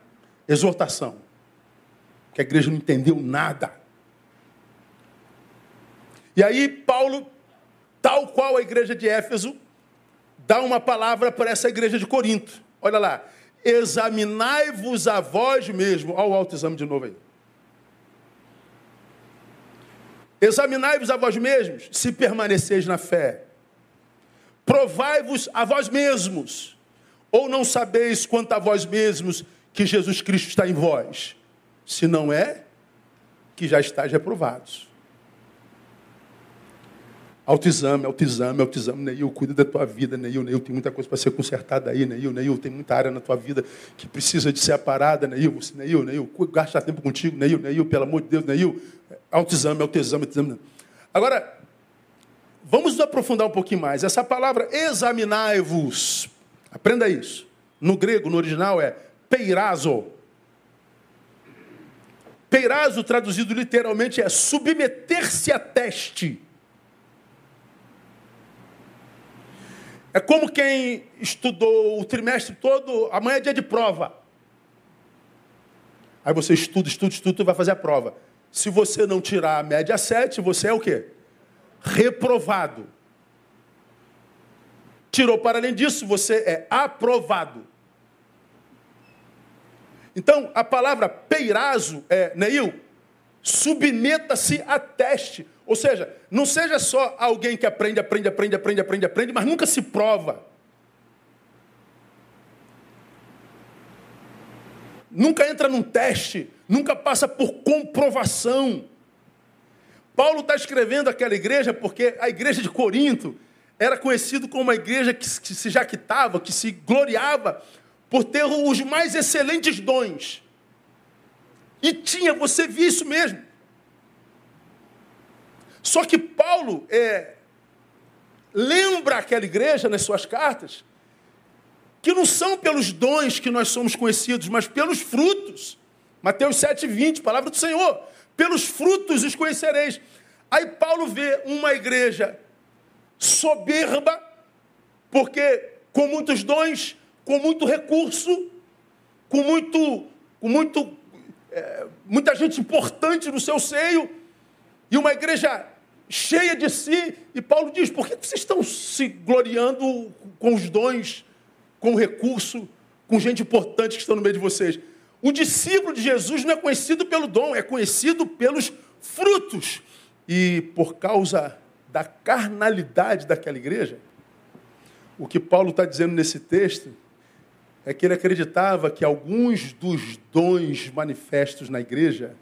exortação. Que a igreja não entendeu nada. E aí Paulo, tal qual a igreja de Éfeso, dá uma palavra para essa igreja de Corinto. Olha lá, examinai-vos a vós mesmo. Olha o autoexame de novo aí. Examinai-vos a vós mesmos, se permaneceis na fé. Provai-vos a vós mesmos, ou não sabeis quanto a vós mesmos que Jesus Cristo está em vós? Se não é, que já estáis reprovados. Autoexame, autoexame, autoexame. Neil, cuida da tua vida, Neil. Neil, tem muita coisa para ser consertada aí, Neil. Neil, tem muita área na tua vida que precisa de ser aparada, Neil. Você, Neil, Neil, gasta tempo contigo, Neil, Neil, pelo amor de Deus, Neil. Autoexame, autoexame, autoexame. Agora, vamos aprofundar um pouquinho mais. Essa palavra examinai-vos, aprenda isso. No grego, no original, é peirazo. Peirazo, traduzido literalmente, é submeter-se a teste. É como quem estudou o trimestre todo, amanhã é dia de prova. Aí você estuda, estuda, estuda e vai fazer a prova. Se você não tirar a média 7, você é o quê? Reprovado. Tirou para além disso, você é aprovado. Então, a palavra peirazo é, Neil, submeta-se a teste. Ou seja, não seja só alguém que aprende, aprende, aprende, aprende, aprende, aprende, mas nunca se prova. Nunca entra num teste, nunca passa por comprovação. Paulo está escrevendo aquela igreja porque a igreja de Corinto era conhecido como uma igreja que, se jaquitava, que se gloriava por ter os mais excelentes dons. E tinha, você viu isso mesmo. Só que Paulo é, lembra aquela igreja nas suas cartas que não são pelos dons que nós somos conhecidos, mas pelos frutos. Mateus 7,20, palavra do Senhor. Pelos frutos os conhecereis. Aí Paulo vê uma igreja soberba, porque com muitos dons, com muito recurso, com muito, com muito, é, muita gente importante no seu seio, e uma igreja cheia de si. E Paulo diz: por que vocês estão se gloriando com os dons, com o recurso, com gente importante que estão no meio de vocês? O discípulo de Jesus não é conhecido pelo dom, é conhecido pelos frutos. E por causa da carnalidade daquela igreja, o que Paulo está dizendo nesse texto é que ele acreditava que alguns dos dons manifestos na igreja,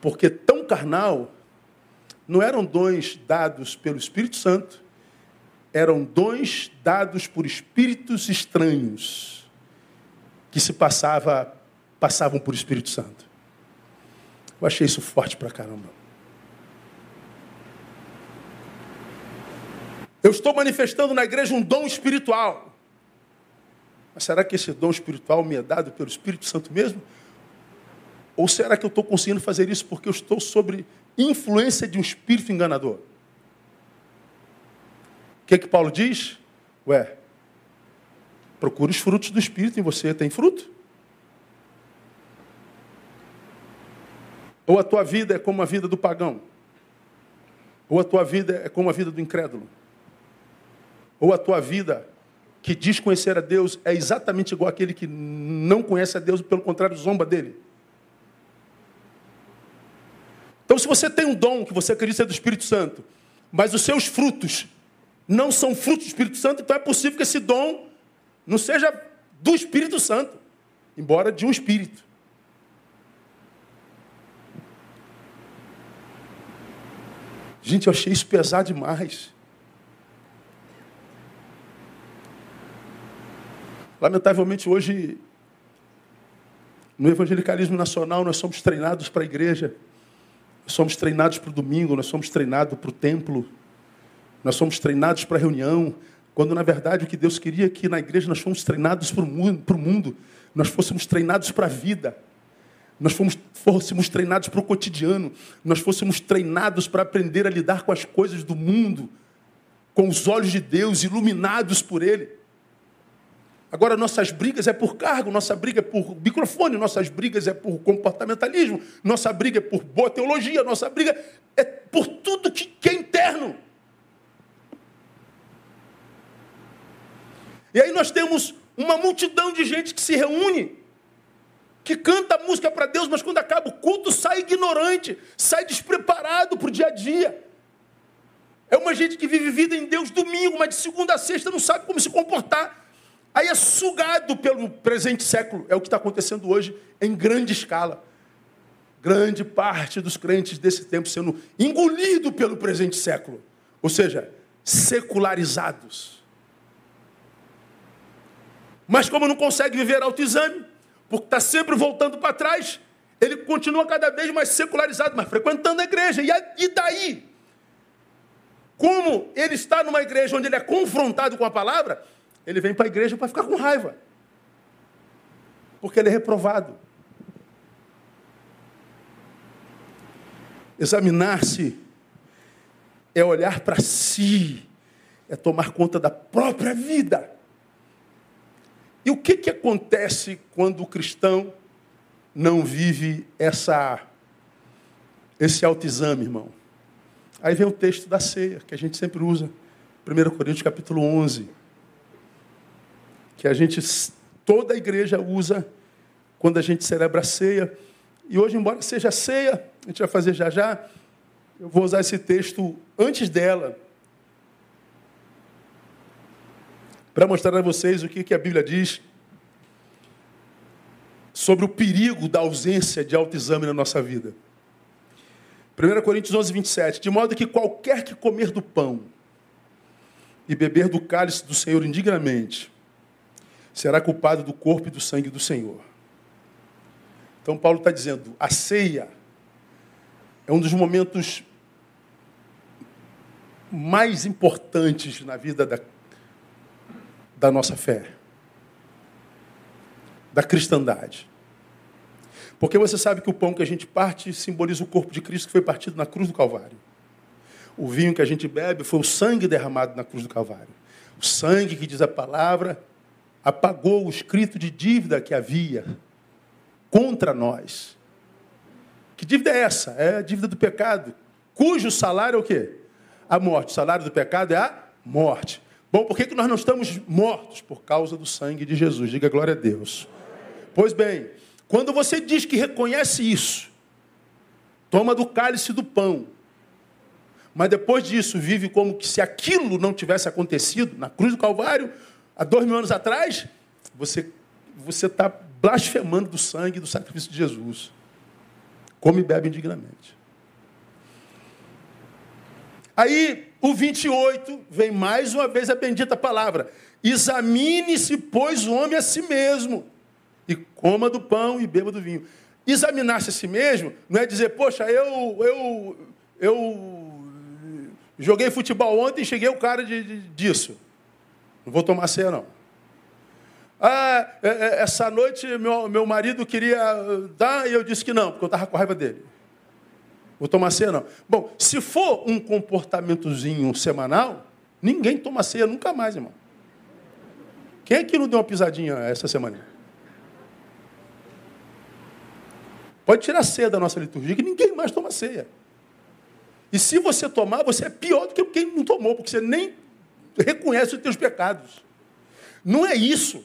porque tão carnal, não eram dons dados pelo Espírito Santo, eram dons dados por espíritos estranhos que se passava, passavam por Espírito Santo. Eu achei isso forte pra caramba. Eu estou manifestando na igreja um dom espiritual. Mas será que esse dom espiritual me é dado pelo Espírito Santo mesmo? Ou será que eu estou conseguindo fazer isso porque eu estou sobre influência de um espírito enganador? O que, é que Paulo diz? Ué, procure os frutos do Espírito em você. Tem fruto? Ou a tua vida é como a vida do pagão? Ou a tua vida é como a vida do incrédulo? Ou a tua vida que diz conhecer a Deus é exatamente igual aquele que não conhece a Deus, pelo contrário, zomba dele? Então, se você tem um dom que você acredita ser do Espírito Santo, mas os seus frutos não são frutos do Espírito Santo, então é possível que esse dom não seja do Espírito Santo, embora de um Espírito. Gente, eu achei isso pesado demais. Lamentavelmente, hoje, no evangelicalismo nacional, nós somos treinados para a igreja, nós somos treinados para o domingo, nós somos treinados para o templo. Nós somos treinados para a reunião, quando na verdade o que Deus queria é que na igreja nós fomos treinados para o mundo, nós fôssemos treinados para a vida, nós fomos, fôssemos treinados para o cotidiano, nós fôssemos treinados para aprender a lidar com as coisas do mundo, com os olhos de Deus, iluminados por Ele. Agora, nossas brigas é por cargo, nossa briga é por microfone, nossas brigas é por comportamentalismo, nossa briga é por boa teologia, nossa briga é por tudo que, que é interno. E aí nós temos uma multidão de gente que se reúne, que canta música para Deus, mas quando acaba o culto sai ignorante, sai despreparado para o dia a dia. É uma gente que vive vida em Deus domingo, mas de segunda a sexta não sabe como se comportar. Aí é sugado pelo presente século. É o que está acontecendo hoje em grande escala. Grande parte dos crentes desse tempo sendo engolido pelo presente século. Ou seja, secularizados. Mas como não consegue viver autoexame, porque está sempre voltando para trás, ele continua cada vez mais secularizado, mas frequentando a igreja. E daí? Como ele está numa igreja onde ele é confrontado com a palavra, ele vem para a igreja para ficar com raiva. Porque ele é reprovado. Examinar-se é olhar para si, é tomar conta da própria vida. E o que, que acontece quando o cristão não vive essa, esse autoexame, irmão? Aí vem o texto da ceia, que a gente sempre usa, 1 Coríntios capítulo 11, que a gente, toda a igreja usa quando a gente celebra a ceia. E hoje, embora seja ceia, a gente vai fazer já já, eu vou usar esse texto antes dela, para mostrar a vocês o que, que a Bíblia diz sobre o perigo da ausência de autoexame na nossa vida. 1 Coríntios 11, 27. De modo que qualquer que comer do pão e beber do cálice do Senhor indignamente, será culpado do corpo e do sangue do Senhor. Então, Paulo está dizendo: a ceia é um dos momentos mais importantes na vida da, da nossa fé, da cristandade. Porque você sabe que o pão que a gente parte simboliza o corpo de Cristo que foi partido na cruz do Calvário. O vinho que a gente bebe foi o sangue derramado na cruz do Calvário. O sangue que diz a palavra apagou o escrito de dívida que havia contra nós. Que dívida é essa? É a dívida do pecado, cujo salário é o quê? A morte. O salário do pecado é a morte. Bom, por que, que nós não estamos mortos? Por causa do sangue de Jesus. Diga glória a Deus. Pois bem, quando você diz que reconhece isso, toma do cálice do pão, mas depois disso vive como se aquilo não tivesse acontecido na cruz do Calvário, há dois mil anos atrás, você você está blasfemando do sangue do sacrifício de Jesus. Come e bebe indignamente. Aí, o 28, vem mais uma vez a bendita palavra. Examine-se, pois, o homem a si mesmo, e coma do pão e beba do vinho. Examinar-se a si mesmo não é dizer, poxa, eu, eu, eu joguei futebol ontem e cheguei o cara de, de, disso. Não vou tomar ceia, não. Ah, é, é, essa noite meu, meu marido queria dar e eu disse que não, porque eu estava com raiva dele. Vou tomar ceia, não. Bom, se for um comportamentozinho semanal, ninguém toma ceia nunca mais, irmão. Quem é que não deu uma pisadinha essa semana? Pode tirar ceia da nossa liturgia, que ninguém mais toma ceia. E se você tomar, você é pior do que quem não tomou, porque você nem reconhece os teus pecados. Não é isso.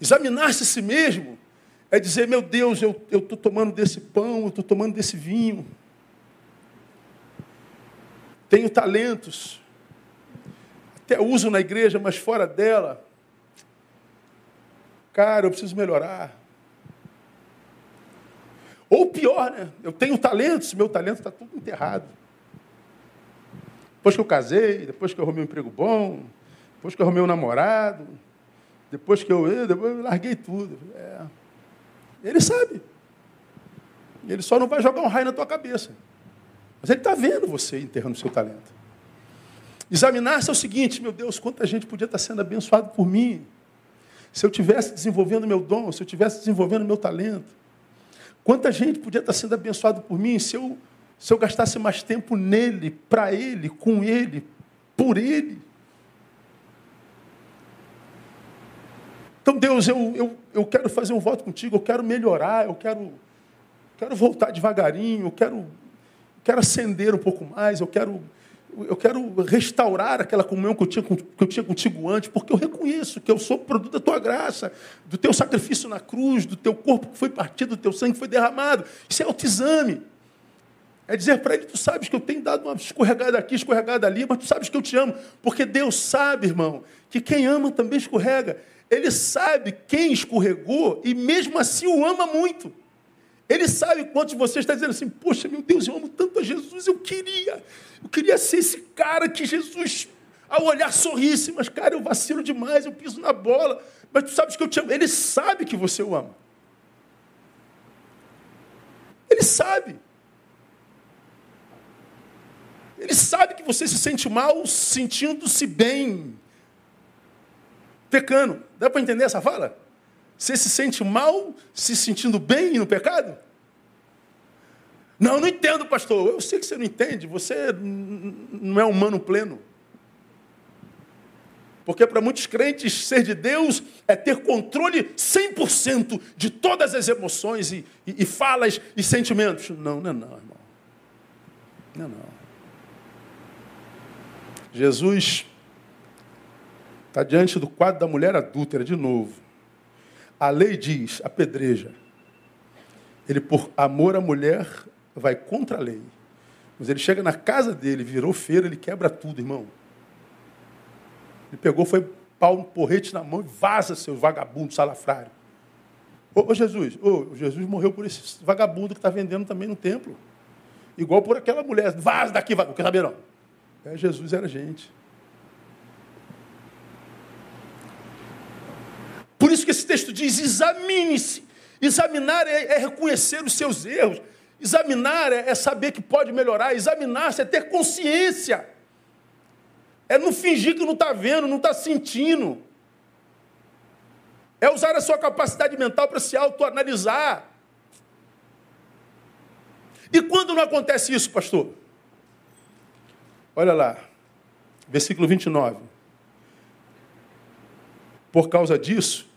Examinar-se a si mesmo é dizer, meu Deus, eu estou tomando desse pão, eu estou tomando desse vinho. Tenho talentos. Até uso na igreja, mas fora dela. Cara, eu preciso melhorar. Ou pior, né? Eu tenho talentos, meu talento está tudo enterrado. Depois que eu casei, depois que eu arrumei um emprego bom, depois que eu arrumei um namorado, depois que eu, depois eu larguei tudo. É. Ele sabe. Ele só não vai jogar um raio na tua cabeça. Mas ele está vendo você enterrando o seu talento. Examinar-se é o seguinte, meu Deus, quanta gente podia estar sendo abençoado por mim. Se eu tivesse desenvolvendo meu dom, se eu tivesse desenvolvendo meu talento. Quanta gente podia estar sendo abençoado por mim se eu, se eu gastasse mais tempo nele, para ele, com ele, por ele. Então, Deus, eu, eu, eu quero fazer um voto contigo, eu quero melhorar, eu quero, quero voltar devagarinho, eu quero, quero acender um pouco mais, eu quero, eu quero restaurar aquela comunhão que eu, tinha, que eu tinha contigo antes, porque eu reconheço que eu sou produto da tua graça, do teu sacrifício na cruz, do teu corpo que foi partido, do teu sangue que foi derramado. Isso é autoexame. É dizer para ele, tu sabes que eu tenho dado uma escorregada aqui, escorregada ali, mas tu sabes que eu te amo. Porque Deus sabe, irmão, que quem ama também escorrega. Ele sabe quem escorregou e mesmo assim o ama muito. Ele sabe quantos você está dizendo assim, poxa, meu Deus, eu amo tanto a Jesus, eu queria, eu queria ser esse cara que Jesus, ao olhar, sorrisse, mas, cara, eu vacilo demais, eu piso na bola, mas tu sabes que eu te amo. Ele sabe que você o ama. Ele sabe. Ele sabe que você se sente mal sentindo-se bem pecando. Dá para entender essa fala? Você se sente mal se sentindo bem no pecado? Não, não entendo, pastor. Eu sei que você não entende. Você não é humano pleno. Porque para muitos crentes, ser de Deus é ter controle 100% de todas as emoções e, e, e, falas e sentimentos. Não, não é não, irmão. Não é não. Jesus Está diante do quadro da mulher adúltera, de novo. A lei diz, apedreja. Ele, por amor à mulher, vai contra a lei. Mas ele chega na casa dele, virou feira, ele quebra tudo, irmão. Ele pegou, foi pau, um porrete na mão e vaza, seu vagabundo salafrário. Ô, ô Jesus, ô, Jesus morreu por esse vagabundo que está vendendo também no templo. Igual por aquela mulher. Vaza daqui, vagabundo. Quer saber não? É, Jesus era gente. Por isso que esse texto diz: examine-se. Examinar é, é, reconhecer os seus erros. Examinar é, é saber que pode melhorar. Examinar-se é ter consciência. É não fingir que não está vendo, não está sentindo. É usar a sua capacidade mental para se autoanalisar. E quando não acontece isso, pastor? Olha lá, versículo 29. Por causa disso,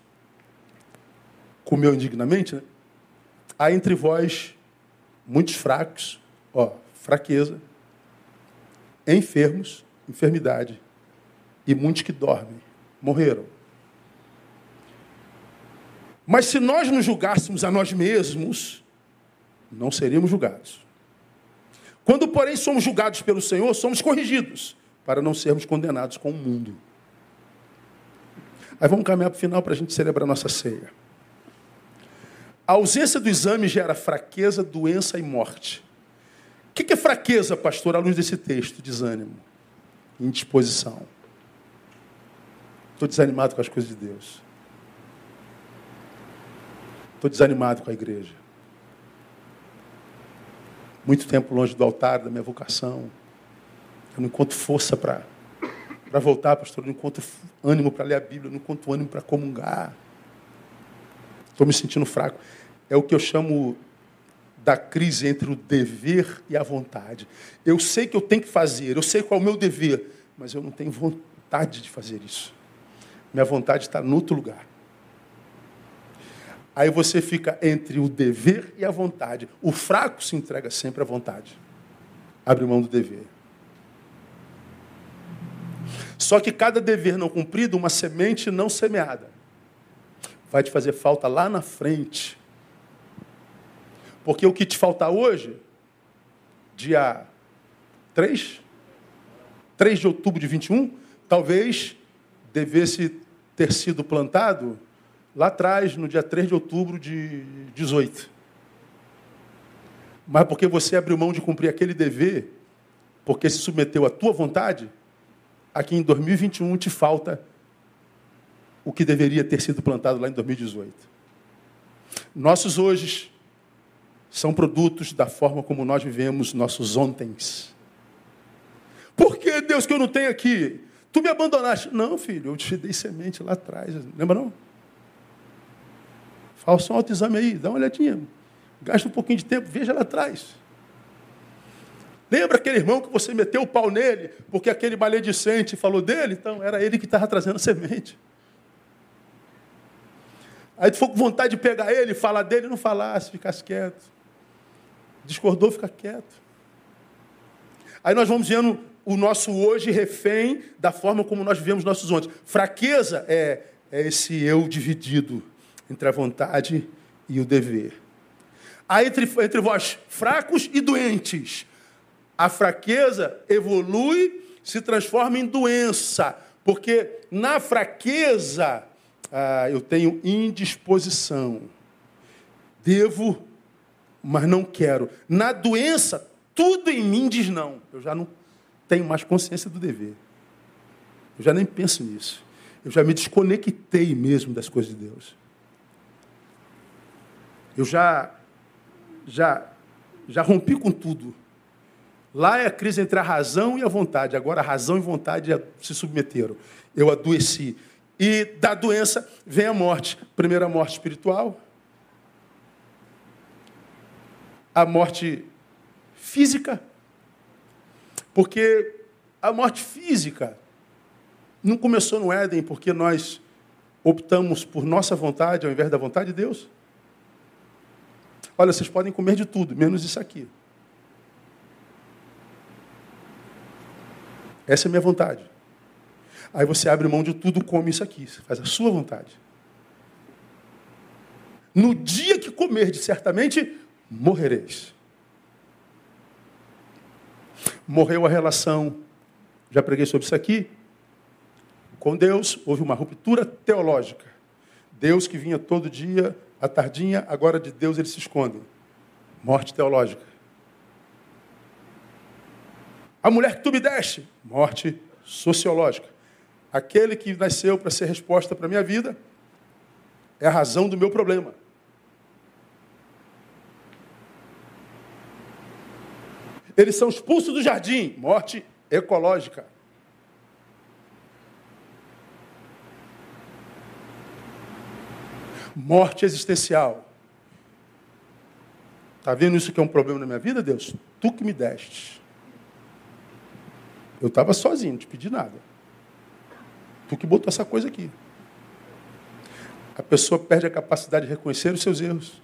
comeu indignamente, né? há entre vós muitos fracos, ó, fraqueza, enfermos, enfermidade, e muitos que dormem, morreram. Mas se nós nos julgássemos a nós mesmos, não seríamos julgados. Quando, porém, somos julgados pelo Senhor, somos corrigidos, para não sermos condenados com o mundo. Aí vamos caminhar para o final para a gente celebrar a nossa ceia. A ausência do exame gera fraqueza, doença e morte. O que é fraqueza, pastor, à luz desse texto? Desânimo, indisposição. Estou desanimado com as coisas de Deus. Estou desanimado com a igreja. Muito tempo longe do altar, da minha vocação. Eu não encontro força para voltar, pastor. Eu não encontro ânimo para ler a Bíblia. Eu não encontro ânimo para comungar. Estou me sentindo fraco. É o que eu chamo da crise entre o dever e a vontade. Eu sei que eu tenho que fazer, eu sei qual é o meu dever, mas eu não tenho vontade de fazer isso. Minha vontade está no outro lugar. Aí você fica entre o dever e a vontade. O fraco se entrega sempre à vontade. Abre mão do dever. Só que cada dever não cumprido, uma semente não semeada, vai te fazer falta lá na frente. Porque o que te falta hoje, dia 3, 3 de outubro de 21, talvez devesse ter sido plantado lá atrás, no dia 3 de outubro de 18. Mas porque você abriu mão de cumprir aquele dever, porque se submeteu à tua vontade, aqui em 2021 te falta o que deveria ter sido plantado lá em 2018. Nossos hoje são produtos da forma como nós vivemos nossos ontens. Por que, Deus, que eu não tenho aqui? Tu me abandonaste. Não, filho, eu te dei semente lá atrás. Lembra não? Faça um autoexame aí, dá uma olhadinha. Gasta um pouquinho de tempo, veja lá atrás. Lembra aquele irmão que você meteu o pau nele, porque aquele maledicente falou dele? Então, era ele que estava trazendo a semente. Aí tu ficou com vontade de pegar ele, falar dele, não falasse, ficasse quieto. Discordou, fica quieto. Aí nós vamos vendo o nosso hoje refém da forma como nós vivemos nossos ontem. Fraqueza é, é esse eu dividido entre a vontade e o dever. Há entre, entre vós fracos e doentes. A fraqueza evolui, se transforma em doença, porque na fraqueza ah, eu tenho indisposição. Devo, mas não quero. Na doença, tudo em mim diz não. Eu já não tenho mais consciência do dever. Eu já nem penso nisso. Eu já me desconectei mesmo das coisas de Deus. Eu já, já, já rompi com tudo. Lá é a crise entre a razão e a vontade. Agora a razão e a vontade se submeteram. Eu adoeci. E da doença vem a morte. Primeiro a morte espiritual. A morte física. Porque a morte física não começou no Éden porque nós optamos por nossa vontade ao invés da vontade de Deus. Olha, vocês podem comer de tudo, menos isso aqui. Essa é a minha vontade. Aí você abre mão de tudo, come isso aqui. Você faz a sua vontade. No dia que comerdes, certamente morrereis. Morreu a relação, já preguei sobre isso aqui, com Deus, houve uma ruptura teológica. Deus que vinha todo dia a tardinha, agora de Deus eles se escondem. Morte teológica. A mulher que tu me deste, morte sociológica. Aquele que nasceu para ser resposta para a minha vida é a razão do meu problema. Eles são expulsos do jardim, morte ecológica. Morte existencial. Está vendo isso que é um problema na minha vida, Deus? Tu que me deste. Eu estava sozinho, não te pedi nada. Tu que botou essa coisa aqui. A pessoa perde a capacidade de reconhecer os seus erros.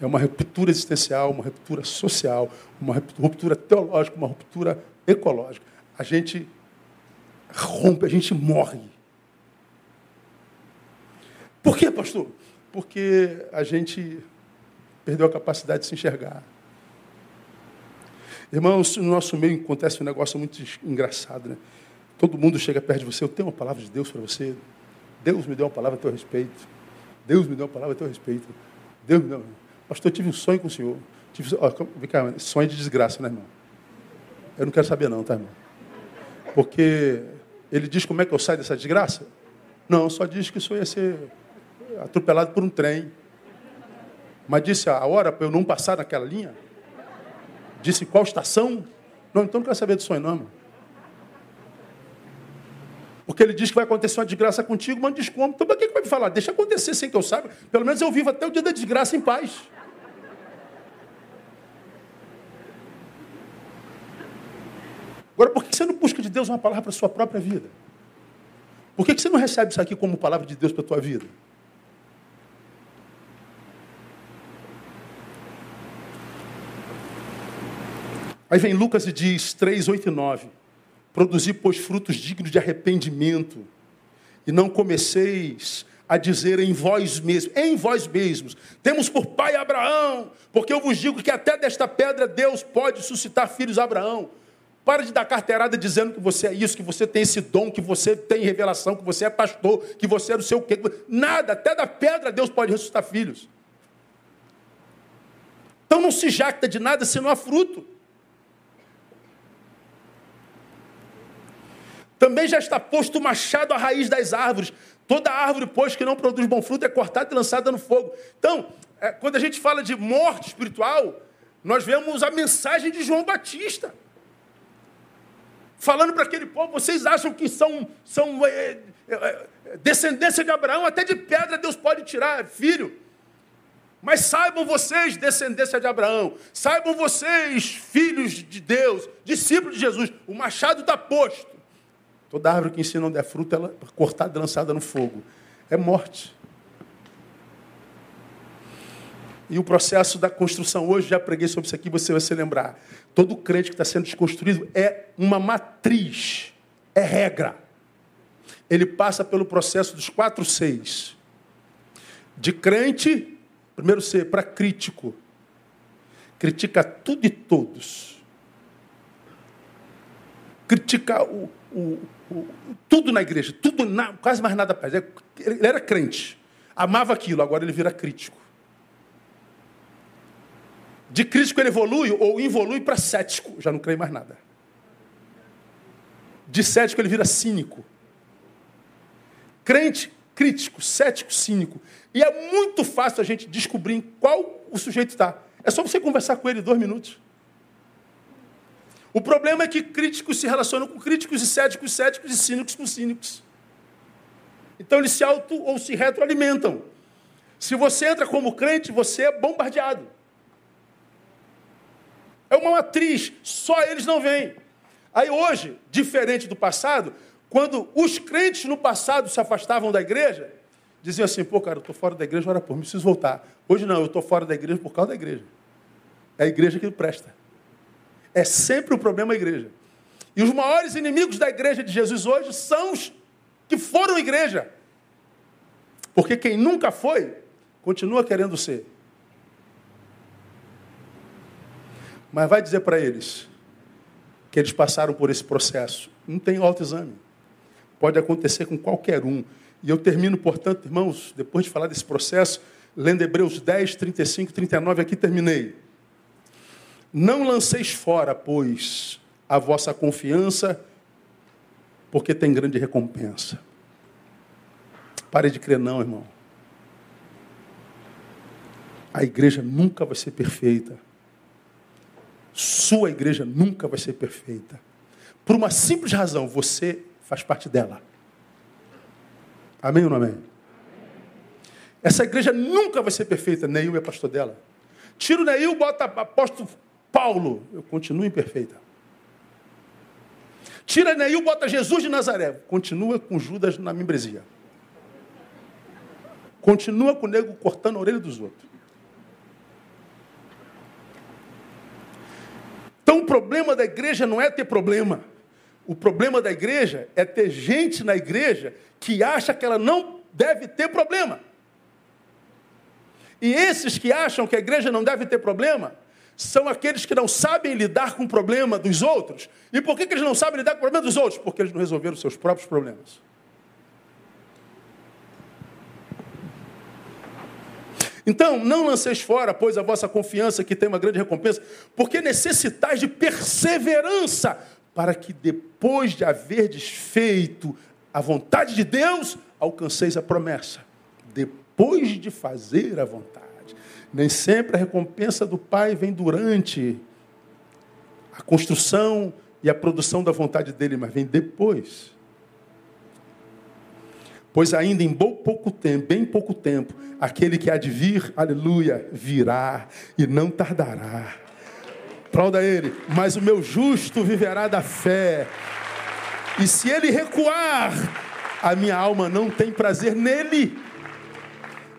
É uma ruptura existencial, uma ruptura social, uma ruptura teológica, uma ruptura ecológica. A gente rompe, a gente morre. Por quê, pastor? Porque a gente Perdeu a capacidade de se enxergar. Irmãos, no nosso meio acontece um negócio muito engraçado, né? Todo mundo chega perto de você, eu tenho uma palavra de Deus para você. Deus me deu uma palavra a teu respeito. Deus me deu uma palavra a teu respeito. Deus me deu. Pastor, eu tive um sonho com o Senhor. Tive, vem cá, sonho de desgraça, né, irmão? Eu não quero saber, não, tá, irmão? Porque ele diz como é que eu saio dessa desgraça? Não, só diz que isso ia ser atropelado por um trem. Mas disse a hora para eu não passar naquela linha? Disse qual estação? Não, então não quero saber do sonho, não. Porque ele diz que vai acontecer uma desgraça contigo, mas não. Então, para que, que vai me falar? Deixa acontecer sem que eu saiba. Pelo menos eu vivo até o dia da desgraça em paz. Agora, por que você não busca de Deus uma palavra para a sua própria vida? Por que você não recebe isso aqui como palavra de Deus para a tua vida? Aí vem Lucas e diz 3, 8 e 9. Produzi, pois, frutos dignos de arrependimento, e não comeceis a dizer em vós mesmos, em vós mesmos, temos por pai Abraão, porque eu vos digo que até desta pedra Deus pode suscitar filhos a Abraão. Para de dar carteirada dizendo que você é isso, que você tem esse dom, que você tem revelação, que você é pastor, que você é não sei o quê. Nada, até da pedra Deus pode ressuscitar filhos. Então não se jacta de nada se não há fruto. Também já está posto o machado à raiz das árvores. Toda árvore, pois, que não produz bom fruto é cortada e lançada no fogo. Então, é, quando a gente fala de morte espiritual, nós vemos a mensagem de João Batista falando para aquele povo: vocês acham que são, são é, é, é, descendência de Abraão? Até de pedra Deus pode tirar filho. Mas saibam vocês, descendência de Abraão, saibam vocês, filhos de Deus, discípulos de Jesus, o machado está posto. Toda árvore que em si não der fruto, ela é cortada e lançada no fogo. É morte. E o processo da construção, hoje já preguei sobre isso aqui, você vai se lembrar. Todo crente que está sendo desconstruído é uma matriz, é regra. Ele passa pelo processo dos quatro seis. De crente, primeiro ser, para crítico. Critica tudo e todos. Critica o, o, tudo na igreja, tudo, na, quase mais nada faz. Ele era crente, amava aquilo, agora ele vira crítico. De crítico ele evolui ou evolui para cético, já não crê mais nada. De cético ele vira cínico. Crente, crítico, cético, cínico. E é muito fácil a gente descobrir em qual o sujeito está. É só você conversar com ele dois minutos. O problema é que críticos se relacionam com críticos e céticos, céticos e cínicos com cínicos. Então eles se auto ou se retroalimentam. Se você entra como crente, você é bombardeado. É uma matriz, só eles não vêm. Aí hoje, diferente do passado, quando os crentes no passado se afastavam da igreja, diziam assim: pô, cara, eu estou fora da igreja, ora por, preciso voltar. Hoje não, eu estou fora da igreja por causa da igreja. É a igreja que presta. É sempre o problema a igreja. E os maiores inimigos da igreja de Jesus hoje são os que foram igreja. Porque quem nunca foi, continua querendo ser. Mas vai dizer para eles que eles passaram por esse processo. Não tem autoexame. Pode acontecer com qualquer um. E eu termino, portanto, irmãos, depois de falar desse processo, lendo Hebreus 10, 35, 39, aqui terminei. Não lanceis fora, pois, a vossa confiança, porque tem grande recompensa. Pare de crer, não, irmão. A igreja nunca vai ser perfeita. Sua igreja nunca vai ser perfeita. Por uma simples razão, você faz parte dela. Amém ou não amém? Essa igreja nunca vai ser perfeita, Neil é pastor dela. Tira o Neil, bota apóstolo Paulo, eu continuo imperfeita. Tira Neil, bota Jesus de Nazaré, continua com Judas na membresia. Continua com o nego cortando a orelha dos outros. Então o problema da igreja não é ter problema. O problema da igreja é ter gente na igreja que acha que ela não deve ter problema. E esses que acham que a igreja não deve ter problema, são aqueles que não sabem lidar com o problema dos outros. E por que, que eles não sabem lidar com o problema dos outros? Porque eles não resolveram os seus próprios problemas. Então, não lanceis fora, pois, a vossa confiança, que tem uma grande recompensa, porque necessitais de perseverança, para que depois de haver desfeito a vontade de Deus, alcanceis a promessa. Depois de fazer a vontade. Nem sempre a recompensa do Pai vem durante a construção e a produção da vontade dele, mas vem depois. Pois ainda em pouco tempo, bem pouco tempo, aquele que há de vir, aleluia, virá e não tardará. Aplauda ele. Mas o meu justo viverá da fé. E se ele recuar, a minha alma não tem prazer nele.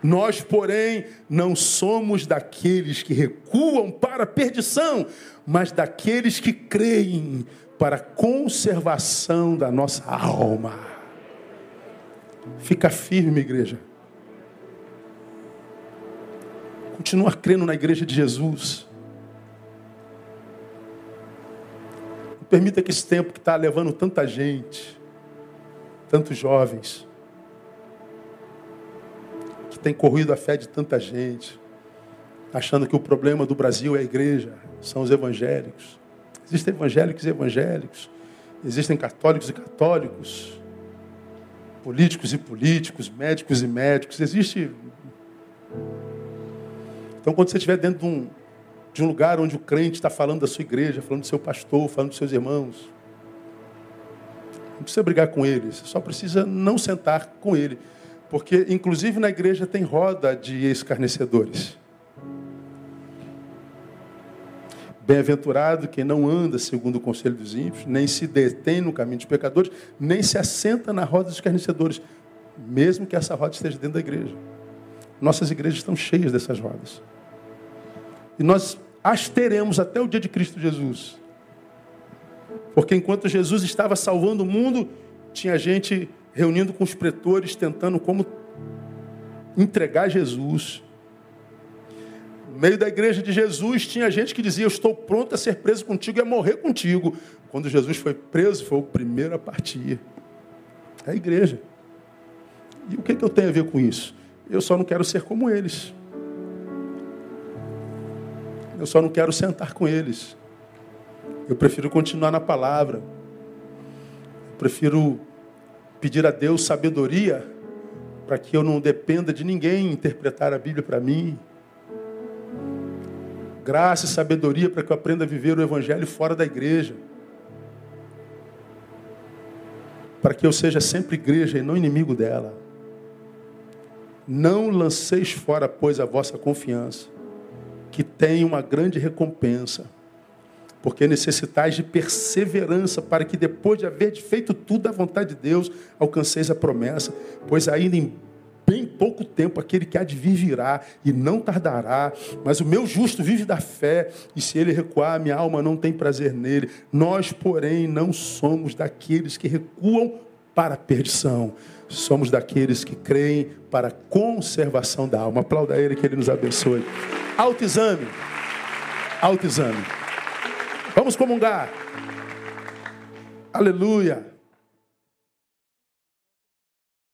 Nós, porém, não somos daqueles que recuam para a perdição, mas daqueles que creem para a conservação da nossa alma. Fica firme, igreja. Continua crendo na igreja de Jesus. Permita que esse tempo que está levando tanta gente, tantos jovens, que tem corrido a fé de tanta gente, achando que o problema do Brasil é a igreja, são os evangélicos. Existem evangélicos e evangélicos, existem católicos e católicos políticos e políticos, médicos e médicos. Existe. Então, quando você estiver dentro de um, de um lugar onde o crente está falando da sua igreja, falando do seu pastor, falando dos seus irmãos, não precisa brigar com ele, você só precisa não sentar com ele. Porque, inclusive, na igreja tem roda de escarnecedores. Bem-aventurado quem não anda segundo o conselho dos ímpios, nem se detém no caminho dos pecadores, nem se assenta na roda dos escarnecedores, mesmo que essa roda esteja dentro da igreja. Nossas igrejas estão cheias dessas rodas. E nós as teremos até o dia de Cristo Jesus. Porque enquanto Jesus estava salvando o mundo, tinha gente reunindo com os pretores, tentando como entregar Jesus no meio da igreja de Jesus tinha gente que dizia: Eu estou pronto a ser preso contigo e a morrer contigo. Quando Jesus foi preso, foi o primeiro a partir. É a igreja. E o que, que eu tenho a ver com isso? Eu só não quero ser como eles. Eu só não quero sentar com eles. Eu prefiro continuar na palavra. Eu prefiro pedir a Deus sabedoria para que eu não dependa de ninguém interpretar a Bíblia para mim graça e sabedoria para que eu aprenda a viver o Evangelho fora da igreja. Para que eu seja sempre igreja e não inimigo dela. Não lanceis fora, pois, a vossa confiança, que tem uma grande recompensa, porque necessitais de perseverança, para que depois de haver feito tudo à vontade de Deus, alcanceis a promessa, pois ainda em bem pouco tempo aquele que há de vir virá e não tardará, mas o meu justo vive da fé, e se ele recuar, minha alma não tem prazer nele. Nós, porém, não somos daqueles que recuam para a perdição, somos daqueles que creem para a conservação da alma. Aplauda ele que ele nos abençoe. Autoexame. Autoexame. Vamos comungar. Aleluia.